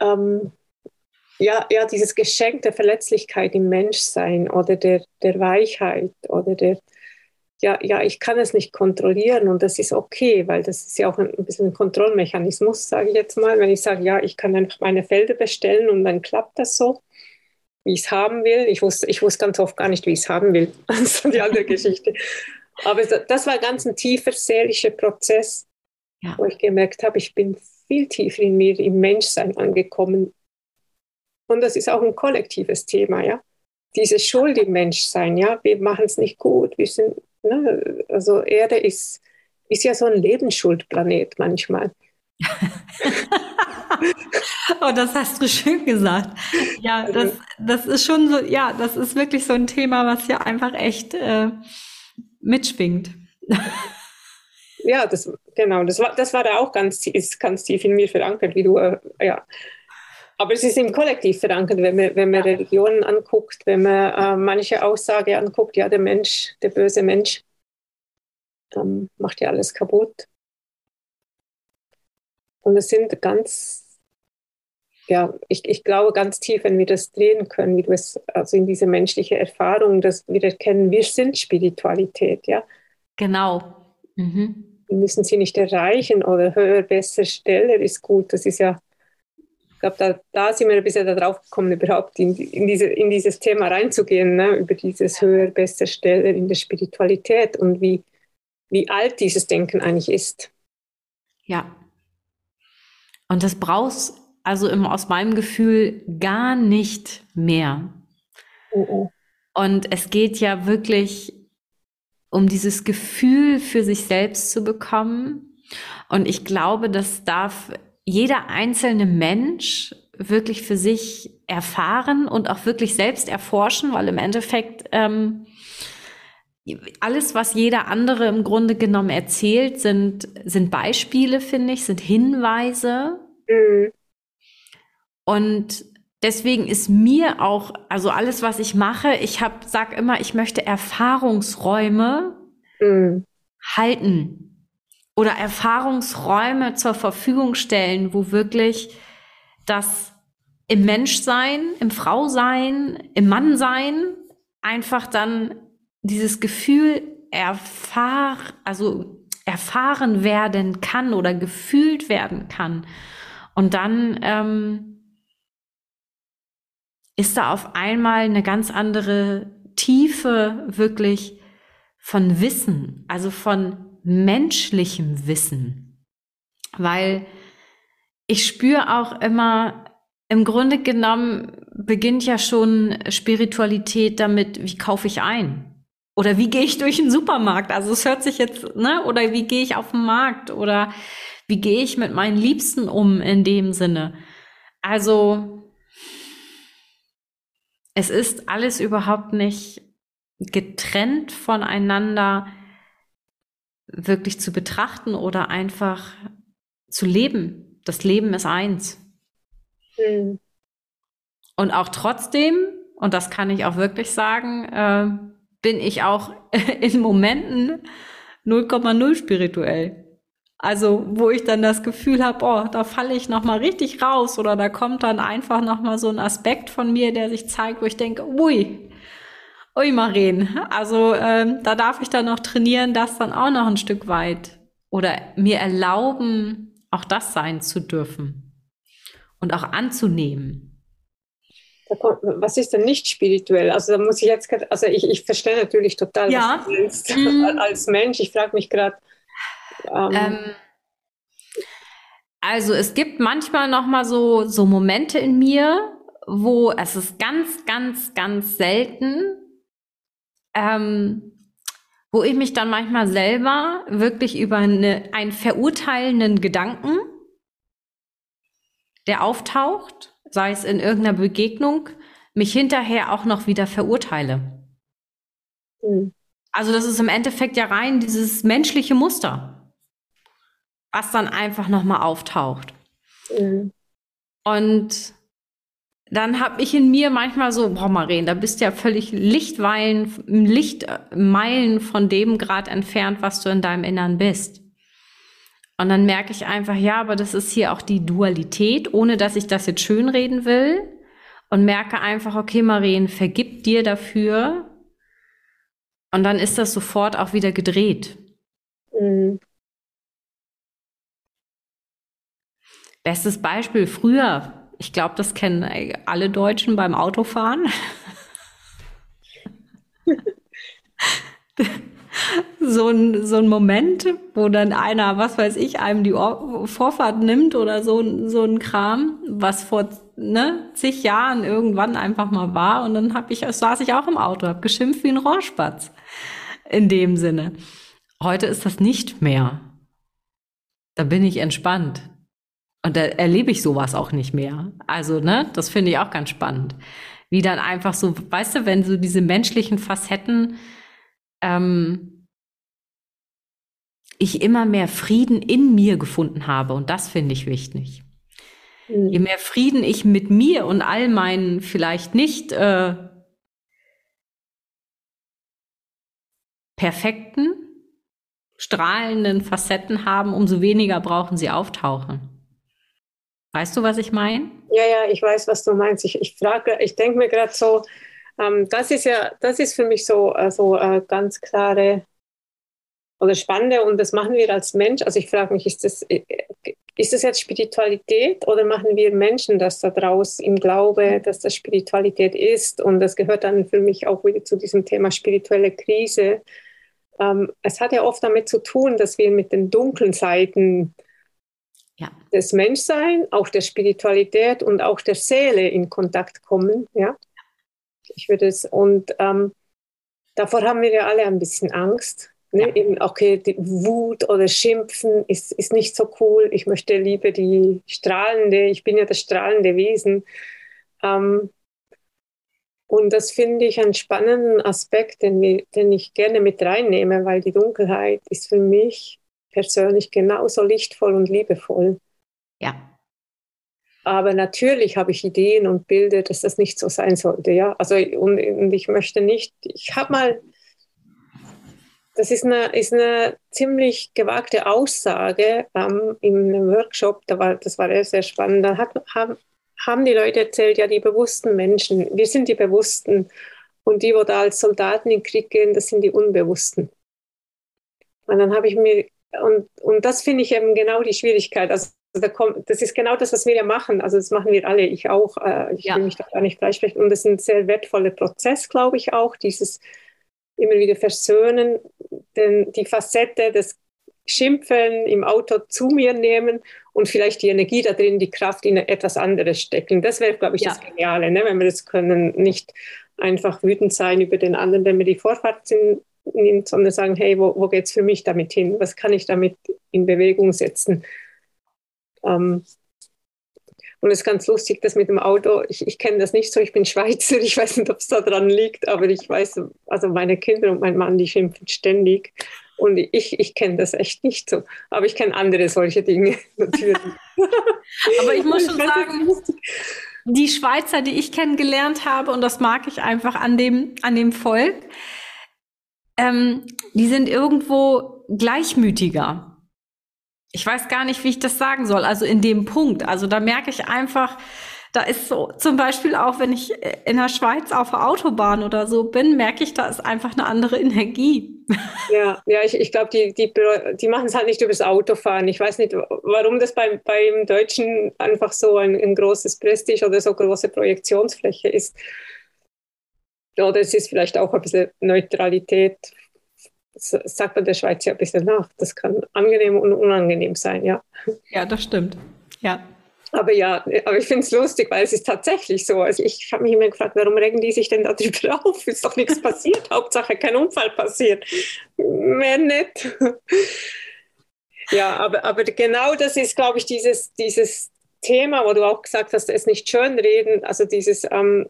ähm, ja, ja, dieses Geschenk der Verletzlichkeit im Menschsein oder der, der Weichheit oder der, ja, ja, ich kann es nicht kontrollieren und das ist okay, weil das ist ja auch ein, ein bisschen ein Kontrollmechanismus, sage ich jetzt mal. Wenn ich sage, ja, ich kann einfach meine Felder bestellen und dann klappt das so, wie ich es haben will. Ich wusste, ich wusste ganz oft gar nicht, wie ich es haben will. Das ist die andere Geschichte. Aber das war ganz ein tiefer seelischer Prozess, ja. wo ich gemerkt habe, ich bin viel tiefer in mir, im Menschsein angekommen. Und das ist auch ein kollektives Thema, ja. Diese Schuld im Menschsein, ja. Wir machen es nicht gut, wir sind Ne? Also Erde ist, ist ja so ein Lebensschuldplanet manchmal. oh, das hast du schön gesagt. Ja, das, das ist schon so, ja, das ist wirklich so ein Thema, was ja einfach echt äh, mitschwingt. ja, das, genau, das war, das war da auch ganz, ist ganz tief in mir verankert, wie du, äh, ja. Aber es ist im Kollektiv verankert, wenn man, wenn man Religionen anguckt, wenn man äh, manche Aussage anguckt, ja, der Mensch, der böse Mensch, ähm, macht ja alles kaputt. Und es sind ganz, ja, ich, ich glaube ganz tief, wenn wir das drehen können, wie du es, also in diese menschliche Erfahrung, dass wir erkennen, wir sind Spiritualität, ja. Genau. Mhm. Wir müssen sie nicht erreichen oder höher, besser, schneller ist gut. Das ist ja ich glaube, da, da sind wir ein bisschen darauf gekommen, überhaupt in, in, diese, in dieses Thema reinzugehen, ne? über dieses höher, besser, schneller in der Spiritualität und wie, wie alt dieses Denken eigentlich ist. Ja. Und das brauchst also im, aus meinem Gefühl gar nicht mehr. Oh, oh. Und es geht ja wirklich um dieses Gefühl für sich selbst zu bekommen. Und ich glaube, das darf jeder einzelne Mensch wirklich für sich erfahren und auch wirklich selbst erforschen, weil im Endeffekt ähm, alles, was jeder andere im Grunde genommen erzählt, sind, sind Beispiele, finde ich, sind Hinweise. Mhm. Und deswegen ist mir auch, also alles, was ich mache, ich habe, sag immer, ich möchte Erfahrungsräume mhm. halten oder Erfahrungsräume zur Verfügung stellen, wo wirklich das im Menschsein, im Frausein, im Mannsein einfach dann dieses Gefühl erfahr, also erfahren werden kann oder gefühlt werden kann. Und dann ähm, ist da auf einmal eine ganz andere Tiefe wirklich von Wissen, also von menschlichem Wissen, weil ich spüre auch immer, im Grunde genommen beginnt ja schon Spiritualität damit, wie kaufe ich ein? Oder wie gehe ich durch den Supermarkt? Also es hört sich jetzt, ne? Oder wie gehe ich auf den Markt? Oder wie gehe ich mit meinen Liebsten um in dem Sinne? Also es ist alles überhaupt nicht getrennt voneinander wirklich zu betrachten oder einfach zu leben. Das Leben ist eins. Mhm. Und auch trotzdem, und das kann ich auch wirklich sagen, äh, bin ich auch in Momenten 0,0 spirituell. Also, wo ich dann das Gefühl habe, oh, da falle ich noch mal richtig raus oder da kommt dann einfach noch mal so ein Aspekt von mir, der sich zeigt, wo ich denke, ui, Ui, Maren, also ähm, da darf ich dann noch trainieren, das dann auch noch ein Stück weit oder mir erlauben, auch das sein zu dürfen und auch anzunehmen. Was ist denn nicht spirituell? Also da muss ich jetzt, also ich, ich verstehe natürlich total, ja. was du willst mhm. als Mensch. Ich frage mich gerade. Ähm, ähm, also es gibt manchmal noch mal so so Momente in mir, wo es ist ganz, ganz, ganz selten, ähm, wo ich mich dann manchmal selber wirklich über eine, einen verurteilenden Gedanken, der auftaucht, sei es in irgendeiner Begegnung, mich hinterher auch noch wieder verurteile. Mhm. Also das ist im Endeffekt ja rein dieses menschliche Muster, was dann einfach nochmal auftaucht. Mhm. Und dann habe ich in mir manchmal so, boah, Maren, da bist du ja völlig Lichtweilen, Lichtmeilen von dem Grad entfernt, was du in deinem Innern bist. Und dann merke ich einfach, ja, aber das ist hier auch die Dualität, ohne dass ich das jetzt schönreden will. Und merke einfach, okay, Maren, vergib dir dafür, Und dann ist das sofort auch wieder gedreht. Mhm. Bestes Beispiel früher. Ich glaube, das kennen alle Deutschen beim Autofahren. so ein, so ein Moment, wo dann einer, was weiß ich, einem die Vorfahrt nimmt oder so, so ein Kram, was vor ne, zig Jahren irgendwann einfach mal war. Und dann hab ich, saß ich auch im Auto, hab geschimpft wie ein Rohrspatz. In dem Sinne. Heute ist das nicht mehr. Da bin ich entspannt. Und da erlebe ich sowas auch nicht mehr. Also, ne, das finde ich auch ganz spannend. Wie dann einfach so, weißt du, wenn so diese menschlichen Facetten, ähm, ich immer mehr Frieden in mir gefunden habe. Und das finde ich wichtig. Mhm. Je mehr Frieden ich mit mir und all meinen vielleicht nicht äh, perfekten, strahlenden Facetten haben, umso weniger brauchen sie auftauchen. Weißt du, was ich meine? Ja, ja, ich weiß, was du meinst. Ich, ich frage, ich denke mir gerade so, ähm, das ist ja, das ist für mich so, äh, so äh, ganz klare oder spannende und das machen wir als Mensch. Also ich frage mich, ist das, äh, ist das jetzt Spiritualität oder machen wir Menschen das da draus im Glaube, dass das Spiritualität ist? Und das gehört dann für mich auch wieder zu diesem Thema spirituelle Krise. Ähm, es hat ja oft damit zu tun, dass wir mit den dunklen Seiten ja. des Menschseins, auch der Spiritualität und auch der Seele in Kontakt kommen. Ja, ich würde es und ähm, davor haben wir ja alle ein bisschen Angst. Ne? Ja. Eben, okay, die Wut oder Schimpfen ist, ist nicht so cool. Ich möchte lieber die strahlende, ich bin ja das strahlende Wesen. Ähm, und das finde ich einen spannenden Aspekt, den, den ich gerne mit reinnehme, weil die Dunkelheit ist für mich persönlich genauso lichtvoll und liebevoll. Ja. Aber natürlich habe ich Ideen und Bilder, dass das nicht so sein sollte. Ja, also und, und ich möchte nicht. Ich habe mal, das ist eine, ist eine ziemlich gewagte Aussage ähm, in Workshop. Da war, das war sehr spannend. Da hat, haben, haben die Leute erzählt, ja, die bewussten Menschen. Wir sind die Bewussten und die, wo da als Soldaten in den Krieg gehen, das sind die Unbewussten. Und dann habe ich mir und, und das finde ich eben genau die Schwierigkeit. Also da kommt, das ist genau das, was wir ja machen. Also das machen wir alle, ich auch. Äh, ich ja. will mich da gar nicht freisprechen. Und das ist ein sehr wertvoller Prozess, glaube ich auch, dieses immer wieder Versöhnen, denn die Facette des Schimpfen im Auto zu mir nehmen und vielleicht die Energie da drin, die Kraft in etwas anderes stecken. Das wäre, glaube ich, ja. das Geniale, ne? wenn wir das können, nicht einfach wütend sein über den anderen, wenn wir die Vorfahrt sind, nimmt, sondern sagen, hey, wo, wo geht es für mich damit hin? Was kann ich damit in Bewegung setzen? Ähm, und es ist ganz lustig, das mit dem Auto, ich, ich kenne das nicht so, ich bin Schweizer, ich weiß nicht, ob es da dran liegt, aber ich weiß, also meine Kinder und mein Mann, die schimpfen ständig. Und ich, ich kenne das echt nicht so. Aber ich kenne andere solche Dinge natürlich. aber ich muss schon sagen, die Schweizer, die ich kennengelernt habe, und das mag ich einfach an dem, an dem Volk, ähm, die sind irgendwo gleichmütiger. Ich weiß gar nicht, wie ich das sagen soll. Also in dem Punkt. Also da merke ich einfach, da ist so, zum Beispiel auch, wenn ich in der Schweiz auf der Autobahn oder so bin, merke ich, da ist einfach eine andere Energie. Ja, ja, ich, ich glaube, die, die, die machen es halt nicht übers Autofahren. Ich weiß nicht, warum das beim, beim Deutschen einfach so ein, ein großes Prestige oder so große Projektionsfläche ist. Oder es ist vielleicht auch ein bisschen Neutralität, das sagt man der Schweiz ja ein bisschen nach. Das kann angenehm und unangenehm sein, ja. Ja, das stimmt. Ja. Aber ja, aber ich finde es lustig, weil es ist tatsächlich so. Also ich habe mich immer gefragt, warum regen die sich denn da drüber auf? Ist doch nichts passiert. Hauptsache kein Unfall passiert. Mehr nicht. ja, aber, aber genau das ist, glaube ich, dieses, dieses Thema, wo du auch gesagt hast, es nicht schönreden. Also dieses, ähm,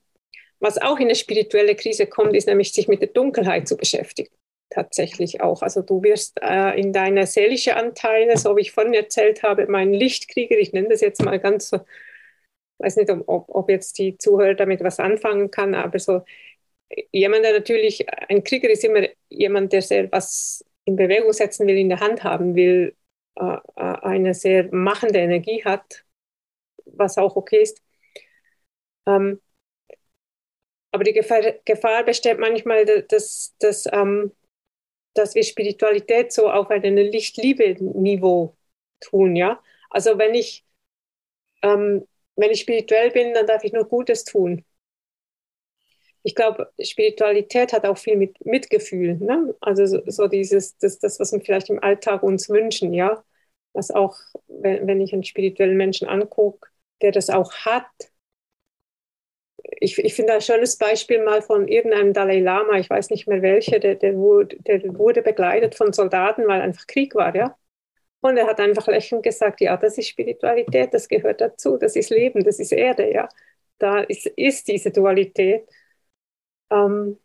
was auch in eine spirituelle Krise kommt, ist nämlich sich mit der Dunkelheit zu beschäftigen. Tatsächlich auch. Also du wirst äh, in deine seelische Anteile, so wie ich vorhin erzählt habe, mein Lichtkrieger, ich nenne das jetzt mal ganz so, weiß nicht, ob, ob jetzt die Zuhörer damit was anfangen kann, aber so jemand, der natürlich, ein Krieger ist immer jemand, der sehr was in Bewegung setzen will, in der Hand haben will, äh, äh eine sehr machende Energie hat, was auch okay ist. Ähm, Aber die Gefahr, Gefahr besteht manchmal, dass, dass, ähm, dass wir Spiritualität so auf einem Licht-Liebe-Niveau tun, ja. Also wenn ich, ähm, wenn ich spirituell bin, dann darf ich nur Gutes tun. Ich glaube, Spiritualität hat auch viel mit Mitgefühl, ne? Also so, so dieses, das, das, was wir vielleicht im Alltag uns wünschen, ja. Was auch, wenn, wenn ich einen spirituellen Menschen angucke, der das auch hat, ich, ich finde ein schönes Beispiel mal von irgendeinem Dalai Lama, ich weiß nicht mehr welcher, der, der, wurde, der wurde begleitet von Soldaten, weil einfach Krieg war, ja. Und er hat einfach lächelnd gesagt, ja, das ist Spiritualität, das gehört dazu, das ist Leben, das ist Erde, ja. Da ist, ist diese Dualität. Ähm,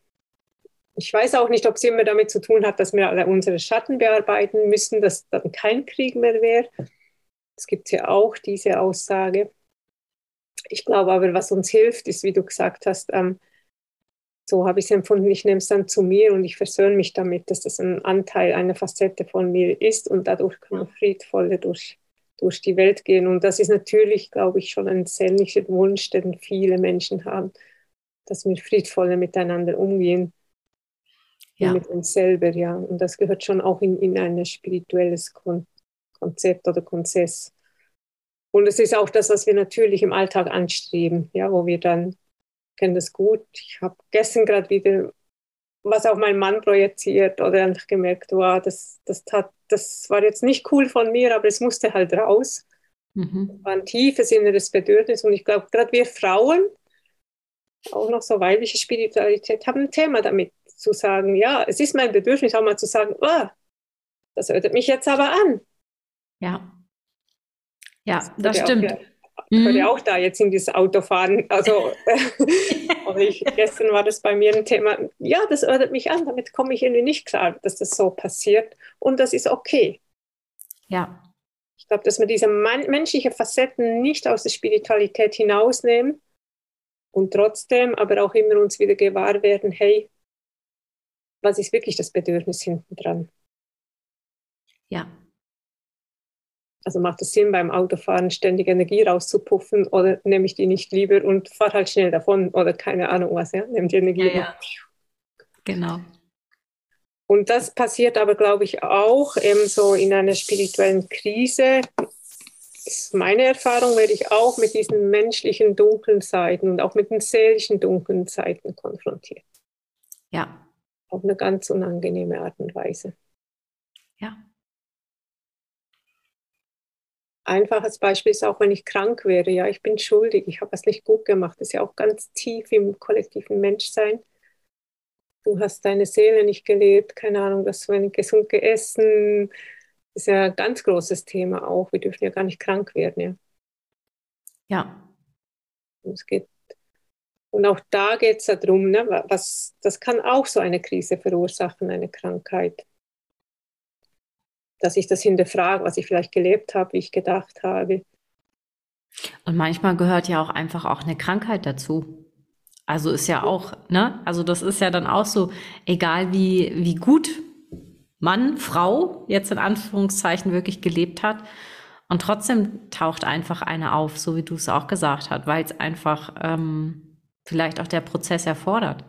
ich weiß auch nicht, ob es immer damit zu tun hat, dass wir alle unsere Schatten bearbeiten müssen, dass dann kein Krieg mehr wäre. Es gibt ja auch diese Aussage. Ich glaube aber, was uns hilft, ist, wie du gesagt hast, ähm, so habe ich es empfunden, ich nehme es dann zu mir und ich versöhne mich damit, dass das ein Anteil, eine Facette von mir ist und dadurch kann man friedvoller durch, durch die Welt gehen. Und das ist natürlich, glaube ich, schon ein sehnlicher Wunsch, den viele Menschen haben, dass wir friedvoller miteinander umgehen. Ja. Mit uns selber, ja. Und das gehört schon auch in, in ein spirituelles Kon Konzept oder Konzess. Und es ist auch das, was wir natürlich im Alltag anstreben, ja, wo wir dann, kennen das gut, ich habe gestern gerade wieder was auf meinen Mann projiziert oder einfach gemerkt, wow, das, das, tat, das war jetzt nicht cool von mir, aber es musste halt raus. Mhm. war ein tiefes inneres Bedürfnis und ich glaube, gerade wir Frauen, auch noch so weibliche Spiritualität, haben ein Thema damit zu sagen, ja, es ist mein Bedürfnis auch mal zu sagen, oh, das hört mich jetzt aber an. Ja. Ja, das, das stimmt. Auch, ich würde mhm. auch da jetzt in dieses Auto fahren. Also, ich, gestern war das bei mir ein Thema. Ja, das ödet mich an. Damit komme ich irgendwie nicht klar, dass das so passiert. Und das ist okay. Ja. Ich glaube, dass wir diese menschlichen Facetten nicht aus der Spiritualität hinausnehmen und trotzdem aber auch immer uns wieder gewahr werden, hey, was ist wirklich das Bedürfnis hinten dran? Ja, also macht es Sinn, beim Autofahren ständig Energie rauszupuffen oder nehme ich die nicht lieber und fahre halt schnell davon oder keine Ahnung was, ja, nehme die Energie. Ja, ja. Genau. Und das passiert aber, glaube ich, auch eben so in einer spirituellen Krise. Ist meine Erfahrung, werde ich auch mit diesen menschlichen dunklen Seiten und auch mit den seelischen dunklen Seiten konfrontiert. Ja. Auf eine ganz unangenehme Art und Weise. Ja einfaches Beispiel ist auch, wenn ich krank wäre. Ja, ich bin schuldig, ich habe was nicht gut gemacht. Das ist ja auch ganz tief im kollektiven Menschsein. Du hast deine Seele nicht gelebt, keine Ahnung, das wenn gesund gegessen. Das ist ja ein ganz großes Thema auch. Wir dürfen ja gar nicht krank werden, ja. Ja. Und es geht und auch da geht es darum, ne, was, das kann auch so eine Krise verursachen, eine Krankheit dass ich das hinterfrage, was ich vielleicht gelebt habe, wie ich gedacht habe. Und manchmal gehört ja auch einfach auch eine Krankheit dazu. Also ist ja auch, ne? Also das ist ja dann auch so, egal wie, wie gut Mann, Frau jetzt in Anführungszeichen wirklich gelebt hat. Und trotzdem taucht einfach eine auf, so wie du es auch gesagt hast, weil es einfach ähm, vielleicht auch der Prozess erfordert.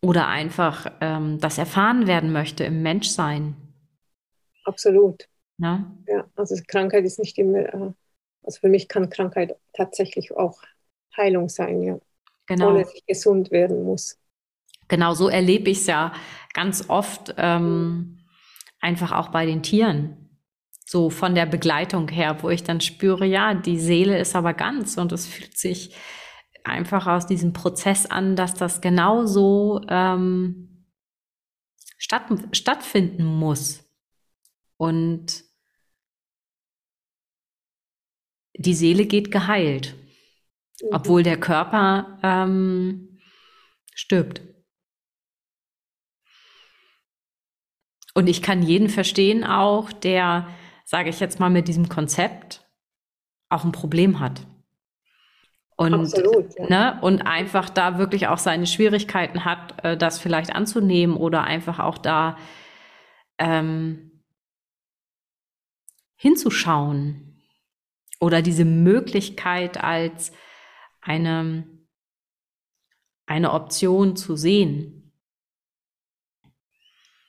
Oder einfach ähm, das erfahren werden möchte im Menschsein. Absolut. Ja. ja. Also Krankheit ist nicht immer, äh, also für mich kann Krankheit tatsächlich auch Heilung sein, ja. Genau. Ohne dass ich gesund werden muss. Genau, so erlebe ich es ja ganz oft ähm, einfach auch bei den Tieren. So von der Begleitung her, wo ich dann spüre, ja, die Seele ist aber ganz und es fühlt sich einfach aus diesem Prozess an, dass das genauso ähm, statt, stattfinden muss. Und die Seele geht geheilt, mhm. obwohl der Körper ähm, stirbt. Und ich kann jeden verstehen auch, der, sage ich jetzt mal, mit diesem Konzept auch ein Problem hat. Und, Absolut, ja. ne, und einfach da wirklich auch seine Schwierigkeiten hat, äh, das vielleicht anzunehmen oder einfach auch da ähm, hinzuschauen oder diese Möglichkeit als eine eine Option zu sehen.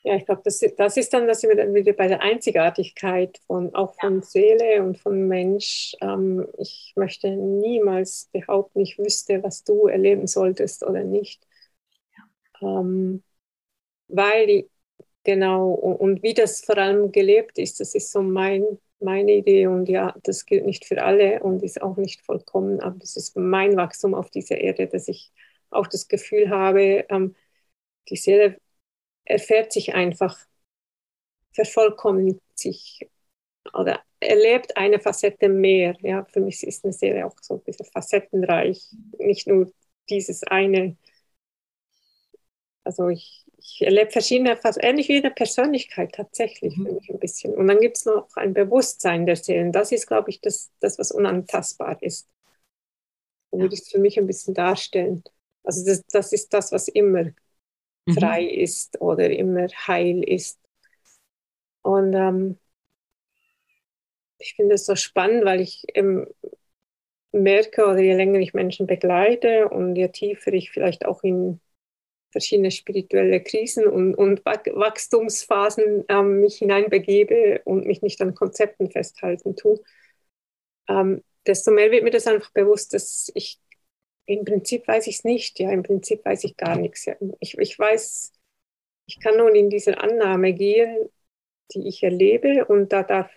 Ja, ich glaube, das, das ist dann, dass wir dann wieder bei der Einzigartigkeit von auch von ja. Seele und von Mensch. Ähm, ich möchte niemals behaupten, ich wüsste, was du erleben solltest oder nicht. Ja. Ähm, weil die, genau, und, wie das vor allem gelebt ist, das ist so mein, meine Idee und ja, das gilt nicht für alle und ist auch nicht vollkommen, aber das ist mein Wachstum auf dieser Erde, dass ich auch das Gefühl habe, ähm, die Seele erfährt sich einfach, vervollkommnet sich oder erlebt eine Facette mehr. Ja, für mich ist eine Serie auch so ein bisschen facettenreich, nicht nur dieses eine. Also ich, ich erlebe verschiedene, fast ähnlich wie eine Persönlichkeit tatsächlich mhm. für mich ein bisschen. Und dann gibt es noch ein Bewusstsein der Seelen. Das ist, glaube ich, das, das was unantastbar ist. So würde ich es für mich ein bisschen darstellen. Also das, das ist das, was immer mhm. frei ist oder immer heil ist. Und ähm, ich finde es so spannend, weil ich ähm, merke, oder je länger ich Menschen begleite und je tiefer ich vielleicht auch in verschiedene spirituelle Krisen und, und Wachstumsphasen ähm, mich hineinbegebe und mich nicht an Konzepten festhalten tue, ähm, desto mehr wird mir das einfach bewusst, dass ich im Prinzip weiß ich es nicht. Ja, im Prinzip weiß ich gar nichts. Ja. Ich, ich weiß, ich kann nun in diese Annahme gehen, die ich erlebe und da darf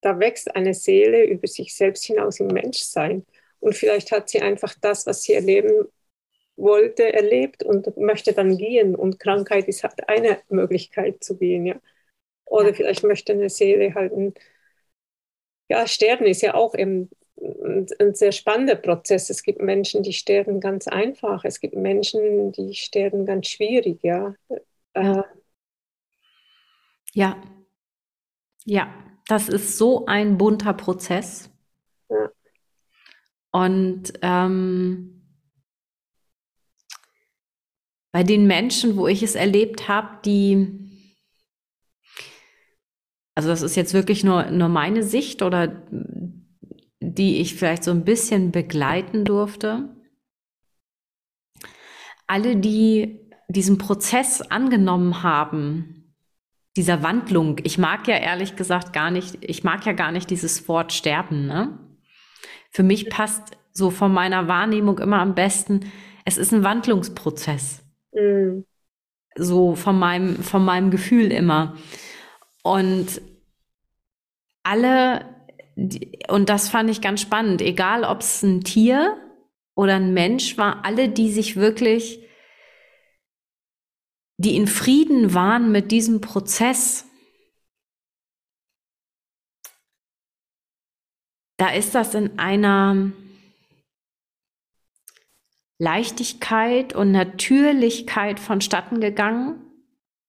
da wächst eine Seele über sich selbst hinaus im Menschsein. Und vielleicht hat sie einfach das, was sie erleben wollte, erlebt und möchte dann gehen. Und Krankheit ist halt eine Möglichkeit zu gehen, ja. Oder vielleicht möchte eine Seele halt ein, ja, Sterben ist ja auch eben ein sehr spannender Prozess. Es gibt Menschen, die sterben ganz einfach. Es gibt Menschen, die sterben ganz schwierig, ja. Ja. Äh, ja. ja, das ist so ein bunter Prozess. Ja. Und ähm, bei den Menschen, wo ich es erlebt habe, die, also das ist jetzt wirklich nur, nur meine Sicht oder die ich vielleicht so ein bisschen begleiten durfte. Alle, die diesen Prozess angenommen haben, dieser Wandlung, ich mag ja ehrlich gesagt gar nicht, ich mag ja gar nicht dieses Wort sterben, ne? Für mich passt so von meiner Wahrnehmung immer am besten, es ist ein Wandlungsprozess. Mhm. So von meinem, von meinem Gefühl immer. Und alle und das fand ich ganz spannend, egal ob es ein Tier oder ein Mensch war, alle, die sich wirklich, die in Frieden waren mit diesem Prozess, da ist das in einer Leichtigkeit und Natürlichkeit vonstatten gegangen,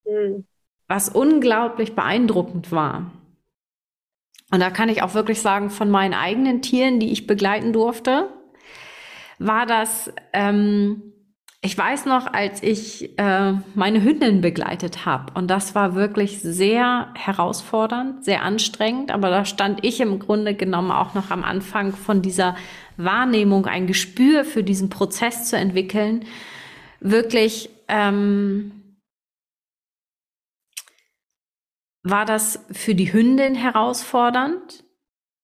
mhm. was unglaublich beeindruckend war. Und da kann ich auch wirklich sagen, von meinen eigenen Tieren, die ich begleiten durfte, war das, ähm, ich weiß noch, als ich äh, meine Hündin begleitet habe. Und das war wirklich sehr herausfordernd, sehr anstrengend. Aber da stand ich im Grunde genommen auch noch am Anfang von dieser Wahrnehmung, ein Gespür für diesen Prozess zu entwickeln. Wirklich ähm, war das für die Hündin herausfordernd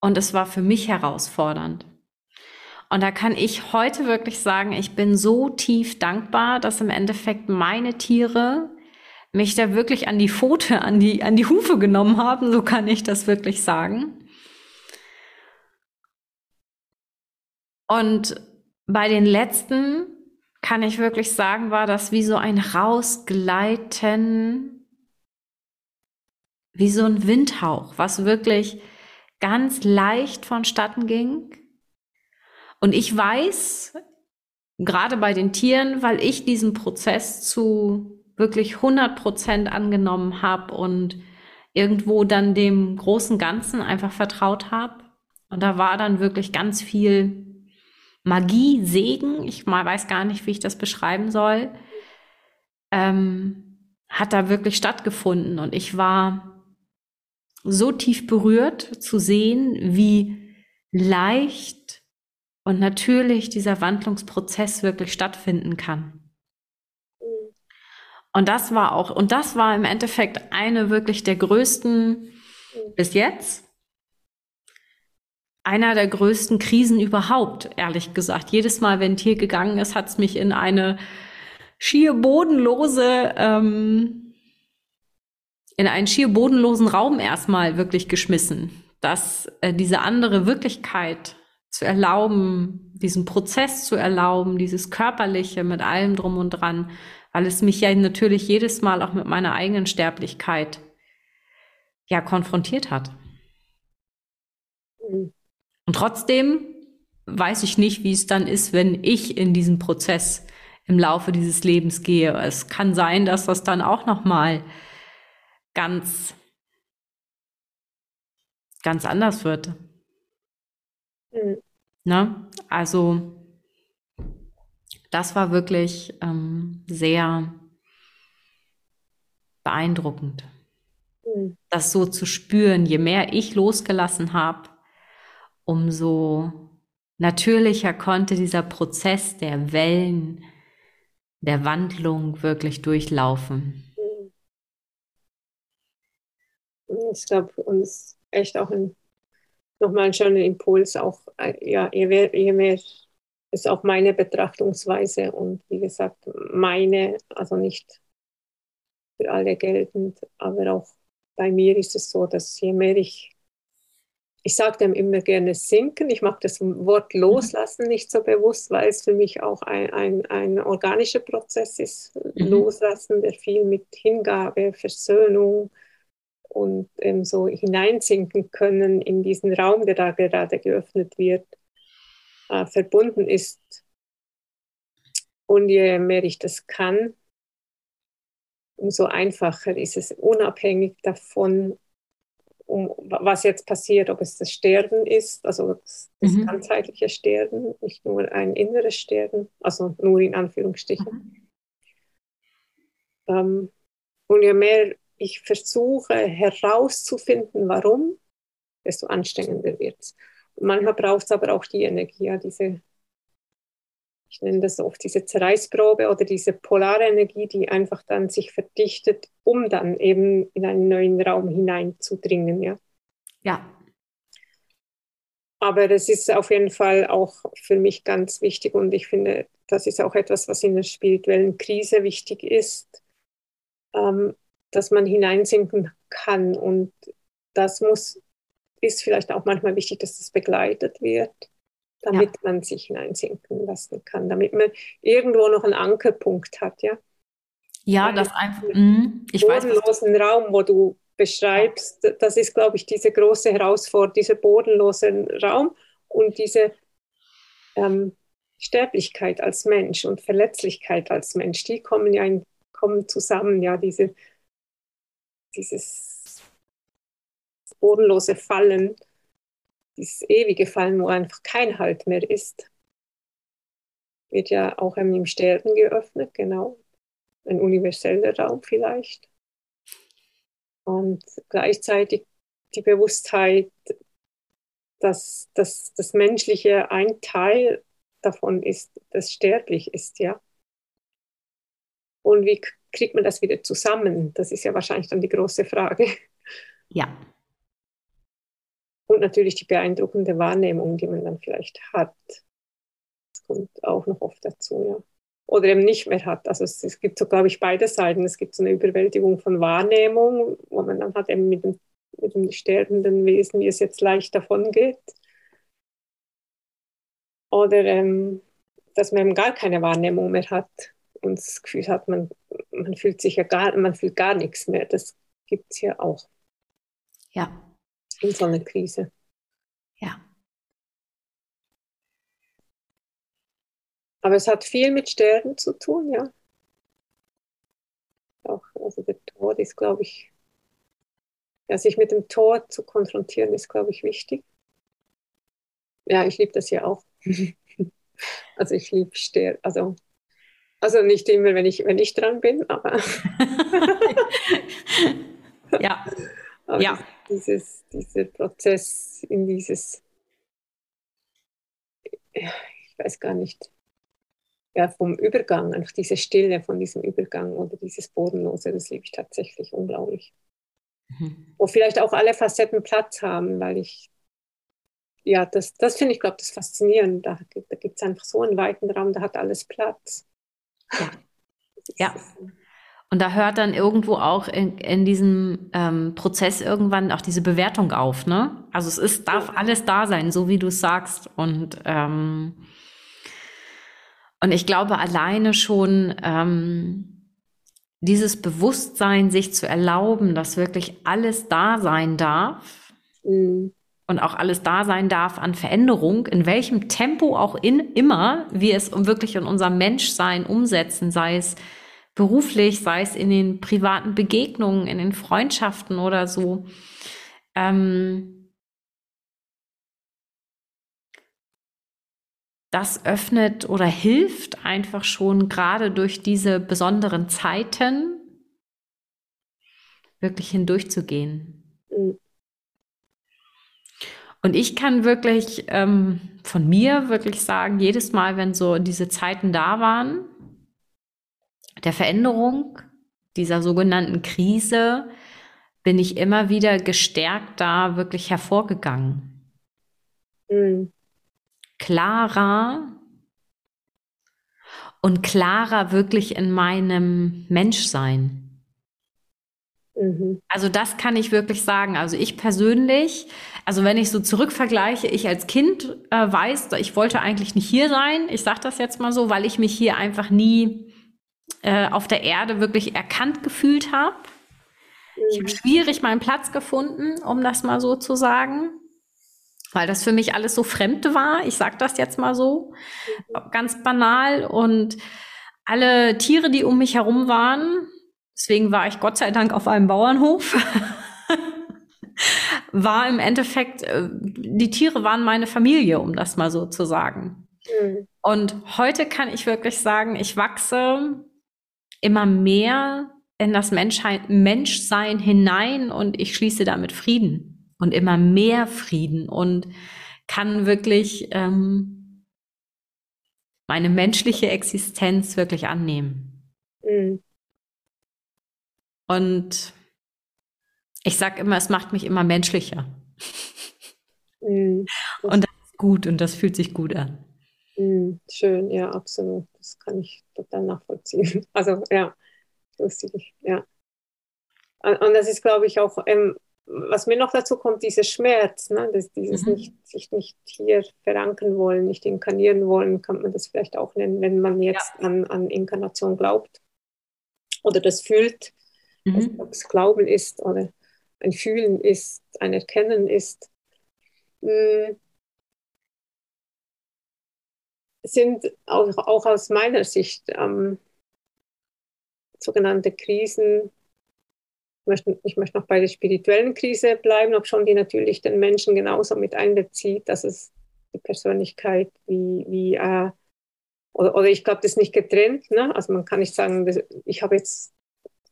und es war für mich herausfordernd. Und da kann ich heute wirklich sagen, ich bin so tief dankbar, dass im Endeffekt meine Tiere mich da wirklich an die Pfote, an die, an die Hufe genommen haben. So kann ich das wirklich sagen. Und bei den letzten kann ich wirklich sagen, war das wie so ein Rausgleiten wie so ein Windhauch, was wirklich ganz leicht vonstatten ging. Und ich weiß, gerade bei den Tieren, weil ich diesen Prozess zu wirklich 100 Prozent angenommen habe und irgendwo dann dem großen Ganzen einfach vertraut habe. Und da war dann wirklich ganz viel Magie, Segen. Ich mal weiß gar nicht, wie ich das beschreiben soll. Ähm, hat da wirklich stattgefunden. Und ich war so tief berührt zu sehen, wie leicht und natürlich dieser Wandlungsprozess wirklich stattfinden kann. Und das war auch, und das war im Endeffekt eine wirklich der größten bis jetzt. Einer der größten Krisen überhaupt, ehrlich gesagt. Jedes Mal, wenn Tier gegangen ist, hat es mich in eine schier bodenlose, ähm, in einen schier bodenlosen Raum erstmal wirklich geschmissen. Dass äh, diese andere Wirklichkeit zu erlauben, diesen Prozess zu erlauben, dieses Körperliche mit allem drum und dran, weil es mich ja natürlich jedes Mal auch mit meiner eigenen Sterblichkeit ja konfrontiert hat. Und trotzdem weiß ich nicht, wie es dann ist, wenn ich in diesen Prozess im Laufe dieses Lebens gehe. Es kann sein, dass das dann auch noch mal ganz ganz anders wird. Mhm. Ne? Also das war wirklich ähm, sehr beeindruckend, mhm. das so zu spüren. Je mehr ich losgelassen habe, umso natürlicher konnte dieser Prozess der Wellen, der Wandlung wirklich durchlaufen. Mhm. Ich glaube, uns echt auch ein nochmal ein schöner Impuls, auch äh, ja, je mehr, je mehr ist auch meine Betrachtungsweise und wie gesagt, meine, also nicht für alle geltend, aber auch bei mir ist es so, dass je mehr ich, ich sage dem immer gerne sinken, ich mag das Wort mhm. loslassen nicht so bewusst, weil es für mich auch ein, ein, ein organischer Prozess ist, mhm. loslassen, der viel mit Hingabe, Versöhnung, und ähm, so hineinsinken können in diesen Raum, der da gerade geöffnet wird, äh, verbunden ist. Und je mehr ich das kann, umso einfacher ist es, unabhängig davon, um, was jetzt passiert, ob es das Sterben ist, also das, das mhm. ganzheitliche Sterben, nicht nur ein inneres Sterben, also nur in Anführungsstrichen. Mhm. Ähm, und je mehr ich versuche herauszufinden, warum, desto anstrengender wird es. Manchmal braucht es aber auch die Energie, diese, ich nenne das oft diese Zerreißprobe oder diese polare Energie, die einfach dann sich verdichtet, um dann eben in einen neuen Raum hineinzudringen. Ja. ja. Aber das ist auf jeden Fall auch für mich ganz wichtig und ich finde, das ist auch etwas, was in der spirituellen Krise wichtig ist. Ähm, dass man hineinsinken kann. Und das muss, ist vielleicht auch manchmal wichtig, dass das begleitet wird, damit ja. man sich hineinsinken lassen kann, damit man irgendwo noch einen Ankerpunkt hat, ja. Ja, das einfach. Mh, ich bodenlosen weiß, Raum, wo du beschreibst, das ist, glaube ich, diese große Herausforderung, dieser bodenlose Raum und diese ähm, Sterblichkeit als Mensch und Verletzlichkeit als Mensch, die kommen ja in, kommen zusammen, ja, diese dieses bodenlose Fallen, dieses ewige Fallen, wo einfach kein Halt mehr ist, wird ja auch im Sterben geöffnet, genau. Ein universeller Raum vielleicht. Und gleichzeitig die Bewusstheit, dass, dass das Menschliche ein Teil davon ist, das sterblich ist, ja. Und wie kriegt man das wieder zusammen? Das ist ja wahrscheinlich dann die große Frage. Ja. Und natürlich die beeindruckende Wahrnehmung, die man dann vielleicht hat. Das kommt auch noch oft dazu, ja. Oder eben nicht mehr hat. Also es, es gibt so, glaube ich, beide Seiten. Es gibt so eine Überwältigung von Wahrnehmung, wo man dann hat eben mit dem, mit dem sterbenden Wesen, wie es jetzt leicht davon geht. Oder ähm, dass man eben gar keine Wahrnehmung mehr hat und das Gefühl hat, man, man fühlt sich ja gar, man fühlt gar nichts mehr. Das gibt es ja auch. Ja. In so einer Krise. Ja. Aber es hat viel mit Sterben zu tun, ja. Auch, also der Tod ist, glaube ich, ja, sich mit dem Tod zu konfrontieren, ist, glaube ich, wichtig. Ja, ich liebe das ja auch. also ich liebe Sterben, also also nicht immer, wenn ich, wenn ich dran bin, aber. ja. Aber ja. Dieses, dieser Prozess in dieses ich weiß gar nicht, ja, vom Übergang, einfach diese Stille von diesem Übergang oder dieses Bodenlose, das liebe ich tatsächlich unglaublich. Mhm. Wo vielleicht auch alle Facetten Platz haben, weil ich, ja, das, das finde ich, glaube das faszinierend. Da, da gibt es einfach so einen weiten Raum, da hat alles Platz. Ja. ja. Und da hört dann irgendwo auch in, in diesem ähm, Prozess irgendwann auch diese Bewertung auf, ne? Also es ist, darf alles da sein, so wie du es sagst. Und, ähm, und ich glaube alleine schon ähm, dieses Bewusstsein, sich zu erlauben, dass wirklich alles da sein darf. Mhm. Und auch alles da sein darf an Veränderung, in welchem Tempo auch in, immer wir es wirklich in unser Menschsein umsetzen, sei es beruflich, sei es in den privaten Begegnungen, in den Freundschaften oder so. Ähm, das öffnet oder hilft einfach schon gerade durch diese besonderen Zeiten wirklich hindurchzugehen. Und ich kann wirklich ähm, von mir wirklich sagen, jedes Mal, wenn so diese Zeiten da waren, der Veränderung, dieser sogenannten Krise, bin ich immer wieder gestärkt da wirklich hervorgegangen. Mhm. Klarer und klarer wirklich in meinem Menschsein. Mhm. Also das kann ich wirklich sagen. Also ich persönlich, also wenn ich so zurückvergleiche, ich als Kind äh, weiß, ich wollte eigentlich nicht hier sein. Ich sage das jetzt mal so, weil ich mich hier einfach nie äh, auf der Erde wirklich erkannt gefühlt habe. Ich habe mhm. schwierig meinen Platz gefunden, um das mal so zu sagen, weil das für mich alles so fremd war. Ich sage das jetzt mal so, mhm. ganz banal. Und alle Tiere, die um mich herum waren, deswegen war ich Gott sei Dank auf einem Bauernhof, war im Endeffekt, äh, die Tiere waren meine Familie, um das mal so zu sagen. Mhm. Und heute kann ich wirklich sagen, ich wachse immer mehr in das Menschheit, Menschsein hinein und ich schließe damit Frieden und immer mehr Frieden und kann wirklich ähm, meine menschliche Existenz wirklich annehmen. Mhm. Und ich sage immer, es macht mich immer menschlicher. Mhm. Und das ist gut und das fühlt sich gut an. Mhm, schön, ja, absolut. Das kann ich total nachvollziehen. Also ja, lustig, ja. Und das ist, glaube ich, auch, ähm, was mir noch dazu kommt, dieser Schmerz, ne? das, dieses mhm. nicht, sich nicht hier verankern wollen, nicht inkarnieren wollen, kann man das vielleicht auch nennen, wenn man jetzt ja. an, an Inkarnation glaubt oder das fühlt, mhm. also, ob es Glauben ist oder ein Fühlen ist, ein Erkennen ist. Mhm sind auch, auch aus meiner Sicht ähm, sogenannte Krisen. Ich möchte, ich möchte noch bei der spirituellen Krise bleiben, ob schon die natürlich den Menschen genauso mit einbezieht, dass es die Persönlichkeit wie, wie äh, oder, oder ich glaube, das ist nicht getrennt. Ne? Also man kann nicht sagen, ich habe jetzt,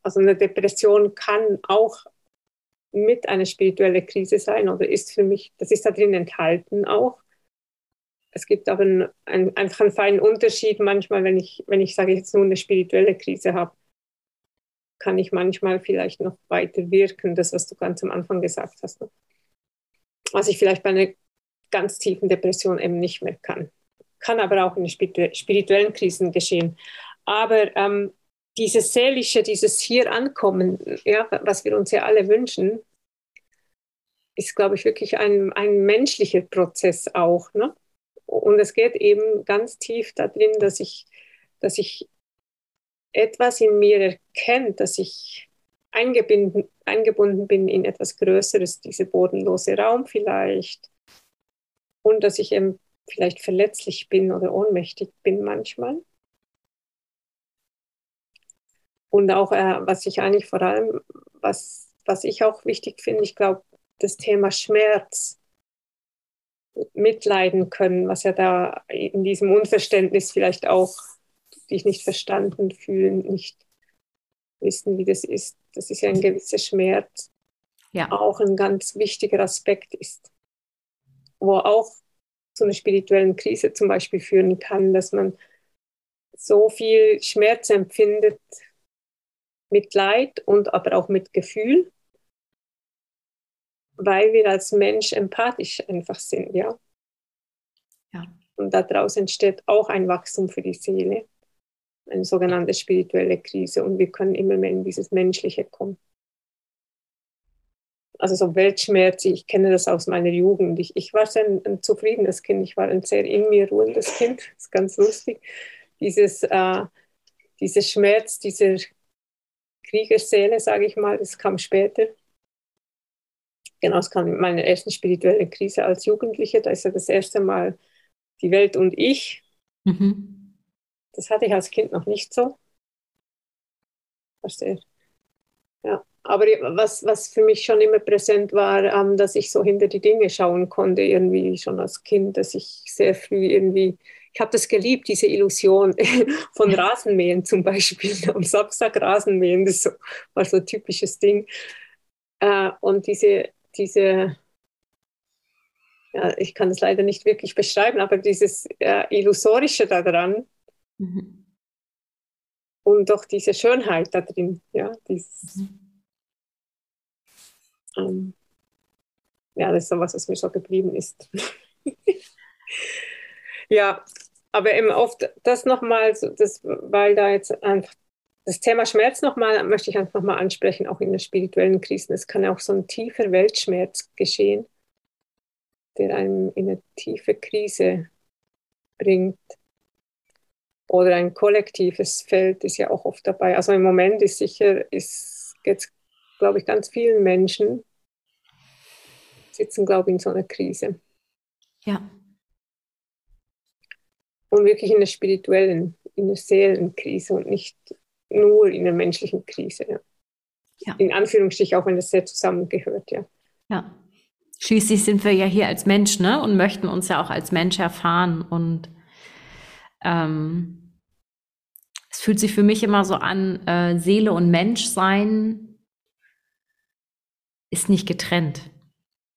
also eine Depression kann auch mit einer spirituellen Krise sein oder ist für mich, das ist da drin enthalten auch. Es gibt aber ein, ein, einfach einen feinen Unterschied manchmal, wenn ich, wenn ich sage, jetzt nur eine spirituelle Krise habe, kann ich manchmal vielleicht noch weiter wirken, das, was du ganz am Anfang gesagt hast. Ne? Was ich vielleicht bei einer ganz tiefen Depression eben nicht mehr kann. Kann aber auch in spirituellen Krisen geschehen. Aber ähm, dieses seelische, dieses hier ankommen, ja, was wir uns ja alle wünschen, ist, glaube ich, wirklich ein, ein menschlicher Prozess auch. Ne? Und es geht eben ganz tief darin, dass ich, dass ich etwas in mir erkennt, dass ich eingebunden, eingebunden bin in etwas Größeres, diese bodenlose Raum vielleicht. Und dass ich eben vielleicht verletzlich bin oder ohnmächtig bin manchmal. Und auch, äh, was ich eigentlich vor allem, was, was ich auch wichtig finde, ich glaube, das Thema Schmerz mitleiden können, was ja da in diesem Unverständnis vielleicht auch dich nicht verstanden fühlen, nicht wissen, wie das ist. Das ist ja ein gewisser Schmerz. Ja. Auch ein ganz wichtiger Aspekt ist, wo auch zu einer spirituellen Krise zum Beispiel führen kann, dass man so viel Schmerz empfindet mit Leid und aber auch mit Gefühl, weil wir als Mensch empathisch einfach sind, ja. ja. Und daraus entsteht auch ein Wachstum für die Seele, eine sogenannte spirituelle Krise und wir können immer mehr in dieses Menschliche kommen also so Weltschmerz, ich kenne das aus meiner Jugend. Ich, ich war sehr ein, ein, zufriedenes Kind, ich war ein sehr in mir ruhendes Kind, das ist ganz lustig. Dieses, äh, dieser Schmerz, dieser Kriegerseele, sage ich mal, das kam später. Genau, es kam in meiner ersten spirituellen Krise als Jugendliche, da ist ja das erste Mal die Welt und ich. Mhm. Das hatte ich als Kind noch nicht so. Verstehe. Ja. Aber was, was für mich schon immer präsent war, ähm, dass ich so hinter die Dinge schauen konnte, irgendwie schon als Kind, dass ich sehr früh irgendwie, ich habe das geliebt, diese Illusion von Rasenmähen zum Beispiel, am Samstag Rasenmähen, das war so ein typisches Ding. Äh, und diese, diese ja, ich kann das leider nicht wirklich beschreiben, aber dieses äh, Illusorische daran mhm. und doch diese Schönheit da drin, ja, dieses. Mhm ähm, ja, das ist so was, was mir so geblieben ist. ja, aber eben oft das nochmal, das, weil da jetzt einfach das Thema Schmerz nochmal, möchte ich einfach nochmal ansprechen, auch in der spirituellen Krisen. Es kann auch so ein tiefer Weltschmerz geschehen, der einem in eine tiefe Krise bringt. Oder ein kollektives Feld ist ja auch oft dabei. Also im Moment ist sicher, ist jetzt glaube ich, ganz vielen Menschen sitzen, glaube ich, in so einer Krise. Ja. Und wirklich in der spirituellen, in der Seelenkrise und nicht nur in der menschlichen Krise. Ja. ja. In Anführungsstrichen, auch wenn das sehr zusammengehört, ja. Ja. Schließlich sind wir ja hier als Mensch, ne? Und möchten uns ja auch als Mensch erfahren. Und ähm, es fühlt sich für mich immer so an, äh, Seele und Menschsein ist nicht getrennt.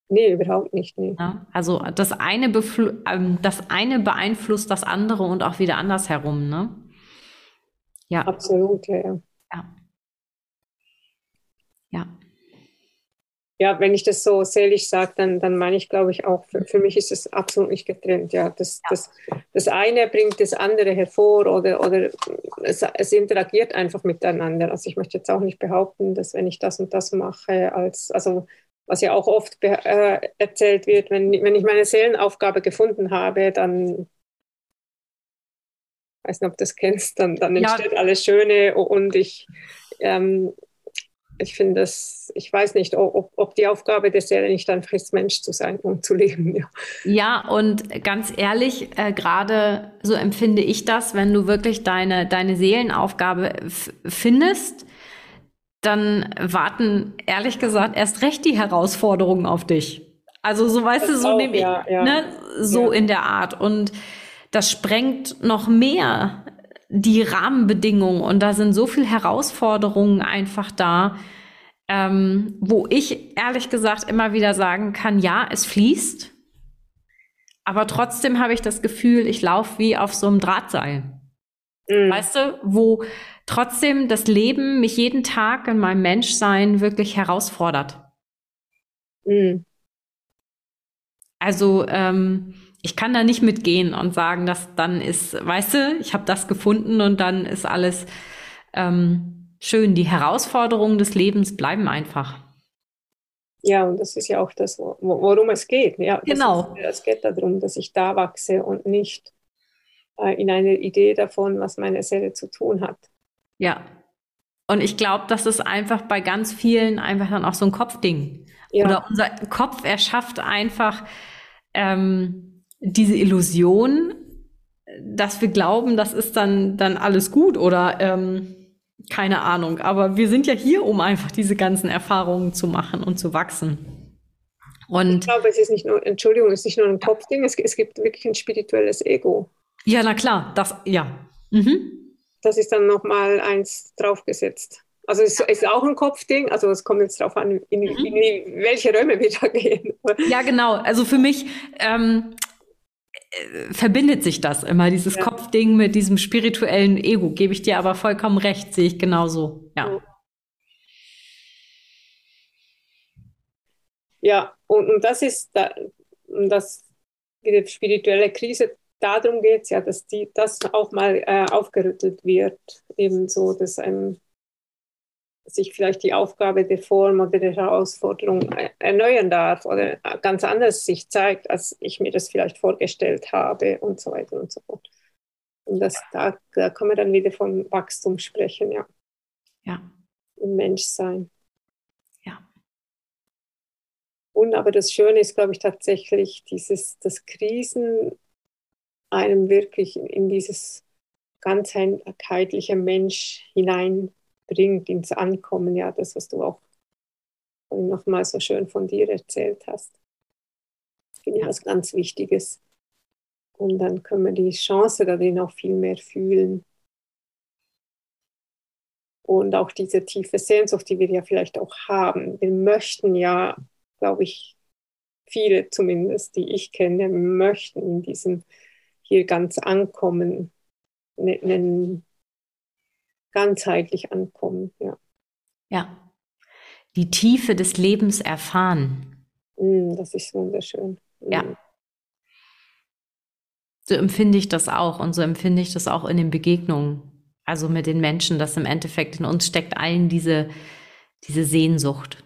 Nee, überhaupt nicht. Nee. Ja, also das eine, ähm, das eine beeinflusst das andere und auch wieder andersherum, ne? Ja. Absolut, ja, ja. Ja. ja ja, wenn ich das so selig sage, dann, dann meine ich, glaube ich, auch, für, für mich ist es absolut nicht getrennt. Ja, das. Das, das eine bringt das andere hervor oder, oder es, es interagiert einfach miteinander. Also ich möchte jetzt auch nicht behaupten, dass wenn ich das und das mache, als, also was ja auch oft äh, erzählt wird, wenn, wenn ich meine Seelenaufgabe gefunden habe, dann ich weiß nicht, ob du das kennst, dann, dann entsteht ja. alles Schöne und ich ähm, ich finde das, ich weiß nicht, ob, ob die Aufgabe der Seele nicht einfach ist, Mensch zu sein und zu leben. Ja, ja und ganz ehrlich, äh, gerade so empfinde ich das, wenn du wirklich deine, deine Seelenaufgabe findest, dann warten ehrlich gesagt erst recht die Herausforderungen auf dich. Also so weißt das du, so nehme ich, ja, ja. Ne, so ja. in der Art. Und das sprengt noch mehr die Rahmenbedingungen und da sind so viele Herausforderungen einfach da, ähm, wo ich ehrlich gesagt immer wieder sagen kann, ja, es fließt, aber trotzdem habe ich das Gefühl, ich laufe wie auf so einem Drahtseil. Mhm. Weißt du, wo trotzdem das Leben mich jeden Tag in meinem Menschsein wirklich herausfordert. Mhm. Also ähm, ich kann da nicht mitgehen und sagen, dass dann ist, weißt du, ich habe das gefunden und dann ist alles ähm, schön. Die Herausforderungen des Lebens bleiben einfach. Ja, und das ist ja auch das, worum es geht. Ja, genau. Ist, es geht darum, dass ich da wachse und nicht in einer Idee davon, was meine Seele zu tun hat. Ja. Und ich glaube, das ist einfach bei ganz vielen einfach dann auch so ein Kopfding. Ja. Oder unser Kopf erschafft einfach ähm, diese Illusion, dass wir glauben, das ist dann, dann alles gut oder ähm, keine Ahnung. Aber wir sind ja hier, um einfach diese ganzen Erfahrungen zu machen und zu wachsen. Und ich glaube, es ist nicht nur, Entschuldigung, es ist nicht nur ein Kopfding, es, es gibt wirklich ein spirituelles Ego. Ja, na klar, das, ja. Mhm. Das ist dann nochmal eins draufgesetzt. Also es ist auch ein Kopfding, also es kommt jetzt darauf an, in, in, in, welche Räume wir da gehen. Ja, genau. Also für mich, ähm, äh, verbindet sich das immer, dieses ja. Kopfding mit diesem spirituellen Ego. Gebe ich dir aber vollkommen recht, sehe ich genauso. Ja. Ja, und, und das ist da, das, die spirituelle Krise, darum geht es ja, dass die, das auch mal äh, aufgerüttelt wird. Ebenso, dass einem sich vielleicht die Aufgabe der Form oder der Herausforderung erneuern darf oder ganz anders sich zeigt, als ich mir das vielleicht vorgestellt habe und so weiter und so fort. Und das, da, da kann man dann wieder von Wachstum sprechen, ja. Ja. Im Menschsein. Ja. Und aber das Schöne ist, glaube ich, tatsächlich dieses, das Krisen einem wirklich in dieses ganzheitliche Mensch hinein bringt ins Ankommen, ja, das, was du auch nochmal so schön von dir erzählt hast. Ich finde ja. was ganz Wichtiges. Und dann können wir die Chance darin auch viel mehr fühlen. Und auch diese tiefe Sehnsucht, die wir ja vielleicht auch haben. Wir möchten ja, glaube ich, viele zumindest, die ich kenne, möchten in diesem hier ganz ankommen, einen ganzheitlich ankommen. Ja. ja. Die Tiefe des Lebens erfahren. Mm, das ist wunderschön. Mm. Ja. So empfinde ich das auch und so empfinde ich das auch in den Begegnungen. Also mit den Menschen, dass im Endeffekt in uns steckt allen diese, diese Sehnsucht,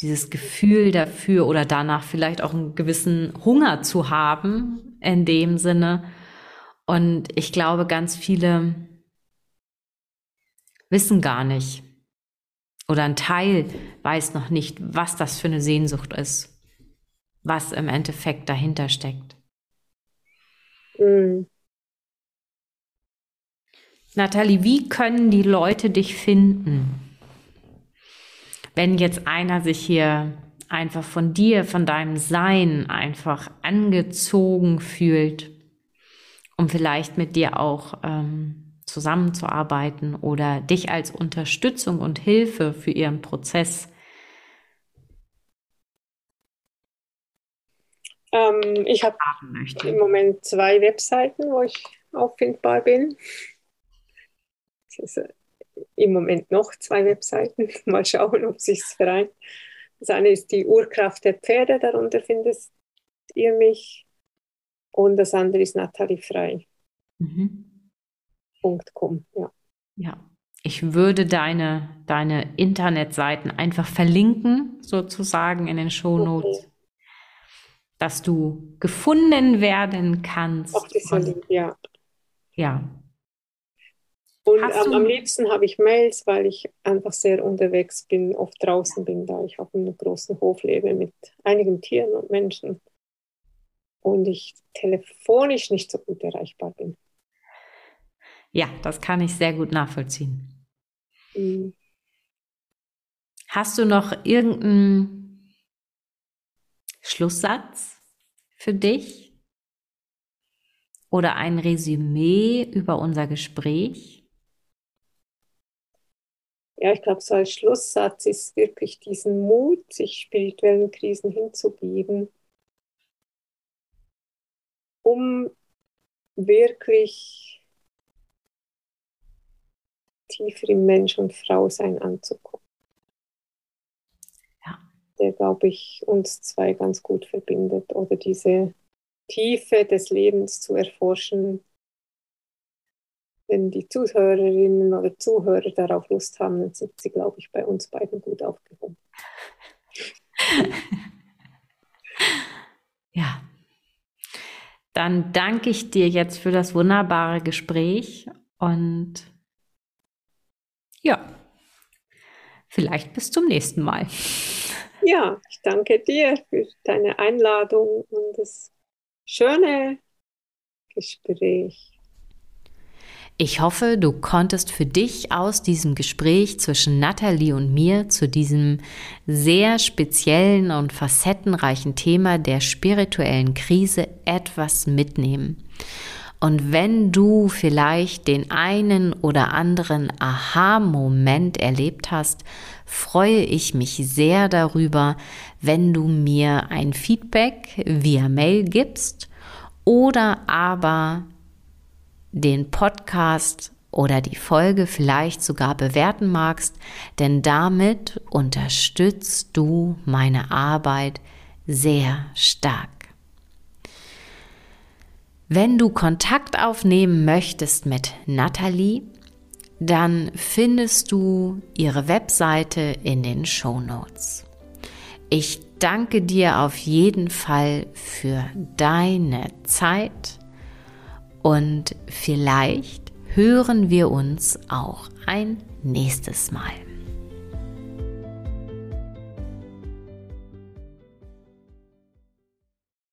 dieses Gefühl dafür oder danach vielleicht auch einen gewissen Hunger zu haben in dem Sinne. Und ich glaube, ganz viele wissen gar nicht oder ein Teil weiß noch nicht, was das für eine Sehnsucht ist, was im Endeffekt dahinter steckt. Mhm. Nathalie, wie können die Leute dich finden? Wenn jetzt einer sich hier einfach von dir, von deinem Sein einfach angezogen fühlt, um vielleicht mit dir auch ähm, zusammenzuarbeiten oder dich als Unterstützung und Hilfe für ihren Prozess? Ähm, ich habe im Moment zwei Webseiten, wo ich auffindbar bin. Ist, Im Moment noch zwei Webseiten. Mal schauen, ob sich vereint. Das eine ist die Urkraft der Pferde, darunter findet ihr mich. Und das andere ist Nathalie Frei. Mhm. .com, ja. Ja. Ich würde deine, deine Internetseiten einfach verlinken, sozusagen in den Shownotes, okay. dass du gefunden werden kannst. Auch das und, ja. Ja. Und ähm, am liebsten habe ich Mails, weil ich einfach sehr unterwegs bin, oft draußen bin, da ich auf einem großen Hof lebe mit einigen Tieren und Menschen und ich telefonisch nicht so gut erreichbar bin. Ja, das kann ich sehr gut nachvollziehen. Mhm. Hast du noch irgendeinen Schlusssatz für dich? Oder ein Resümee über unser Gespräch? Ja, ich glaube, so als Schlusssatz ist wirklich diesen Mut, sich spirituellen Krisen hinzugeben, um wirklich tiefer im Mensch- und Frausein anzukommen. Ja. Der, glaube ich, uns zwei ganz gut verbindet oder diese Tiefe des Lebens zu erforschen. Wenn die Zuhörerinnen oder Zuhörer darauf Lust haben, dann sind sie, glaube ich, bei uns beiden gut aufgehoben. ja. Dann danke ich dir jetzt für das wunderbare Gespräch und ja, vielleicht bis zum nächsten Mal. Ja, ich danke dir für deine Einladung und das schöne Gespräch. Ich hoffe, du konntest für dich aus diesem Gespräch zwischen Nathalie und mir zu diesem sehr speziellen und facettenreichen Thema der spirituellen Krise etwas mitnehmen. Und wenn du vielleicht den einen oder anderen Aha-Moment erlebt hast, freue ich mich sehr darüber, wenn du mir ein Feedback via Mail gibst oder aber den Podcast oder die Folge vielleicht sogar bewerten magst, denn damit unterstützt du meine Arbeit sehr stark. Wenn du Kontakt aufnehmen möchtest mit Nathalie, dann findest du ihre Webseite in den Show Notes. Ich danke dir auf jeden Fall für deine Zeit und vielleicht hören wir uns auch ein nächstes Mal.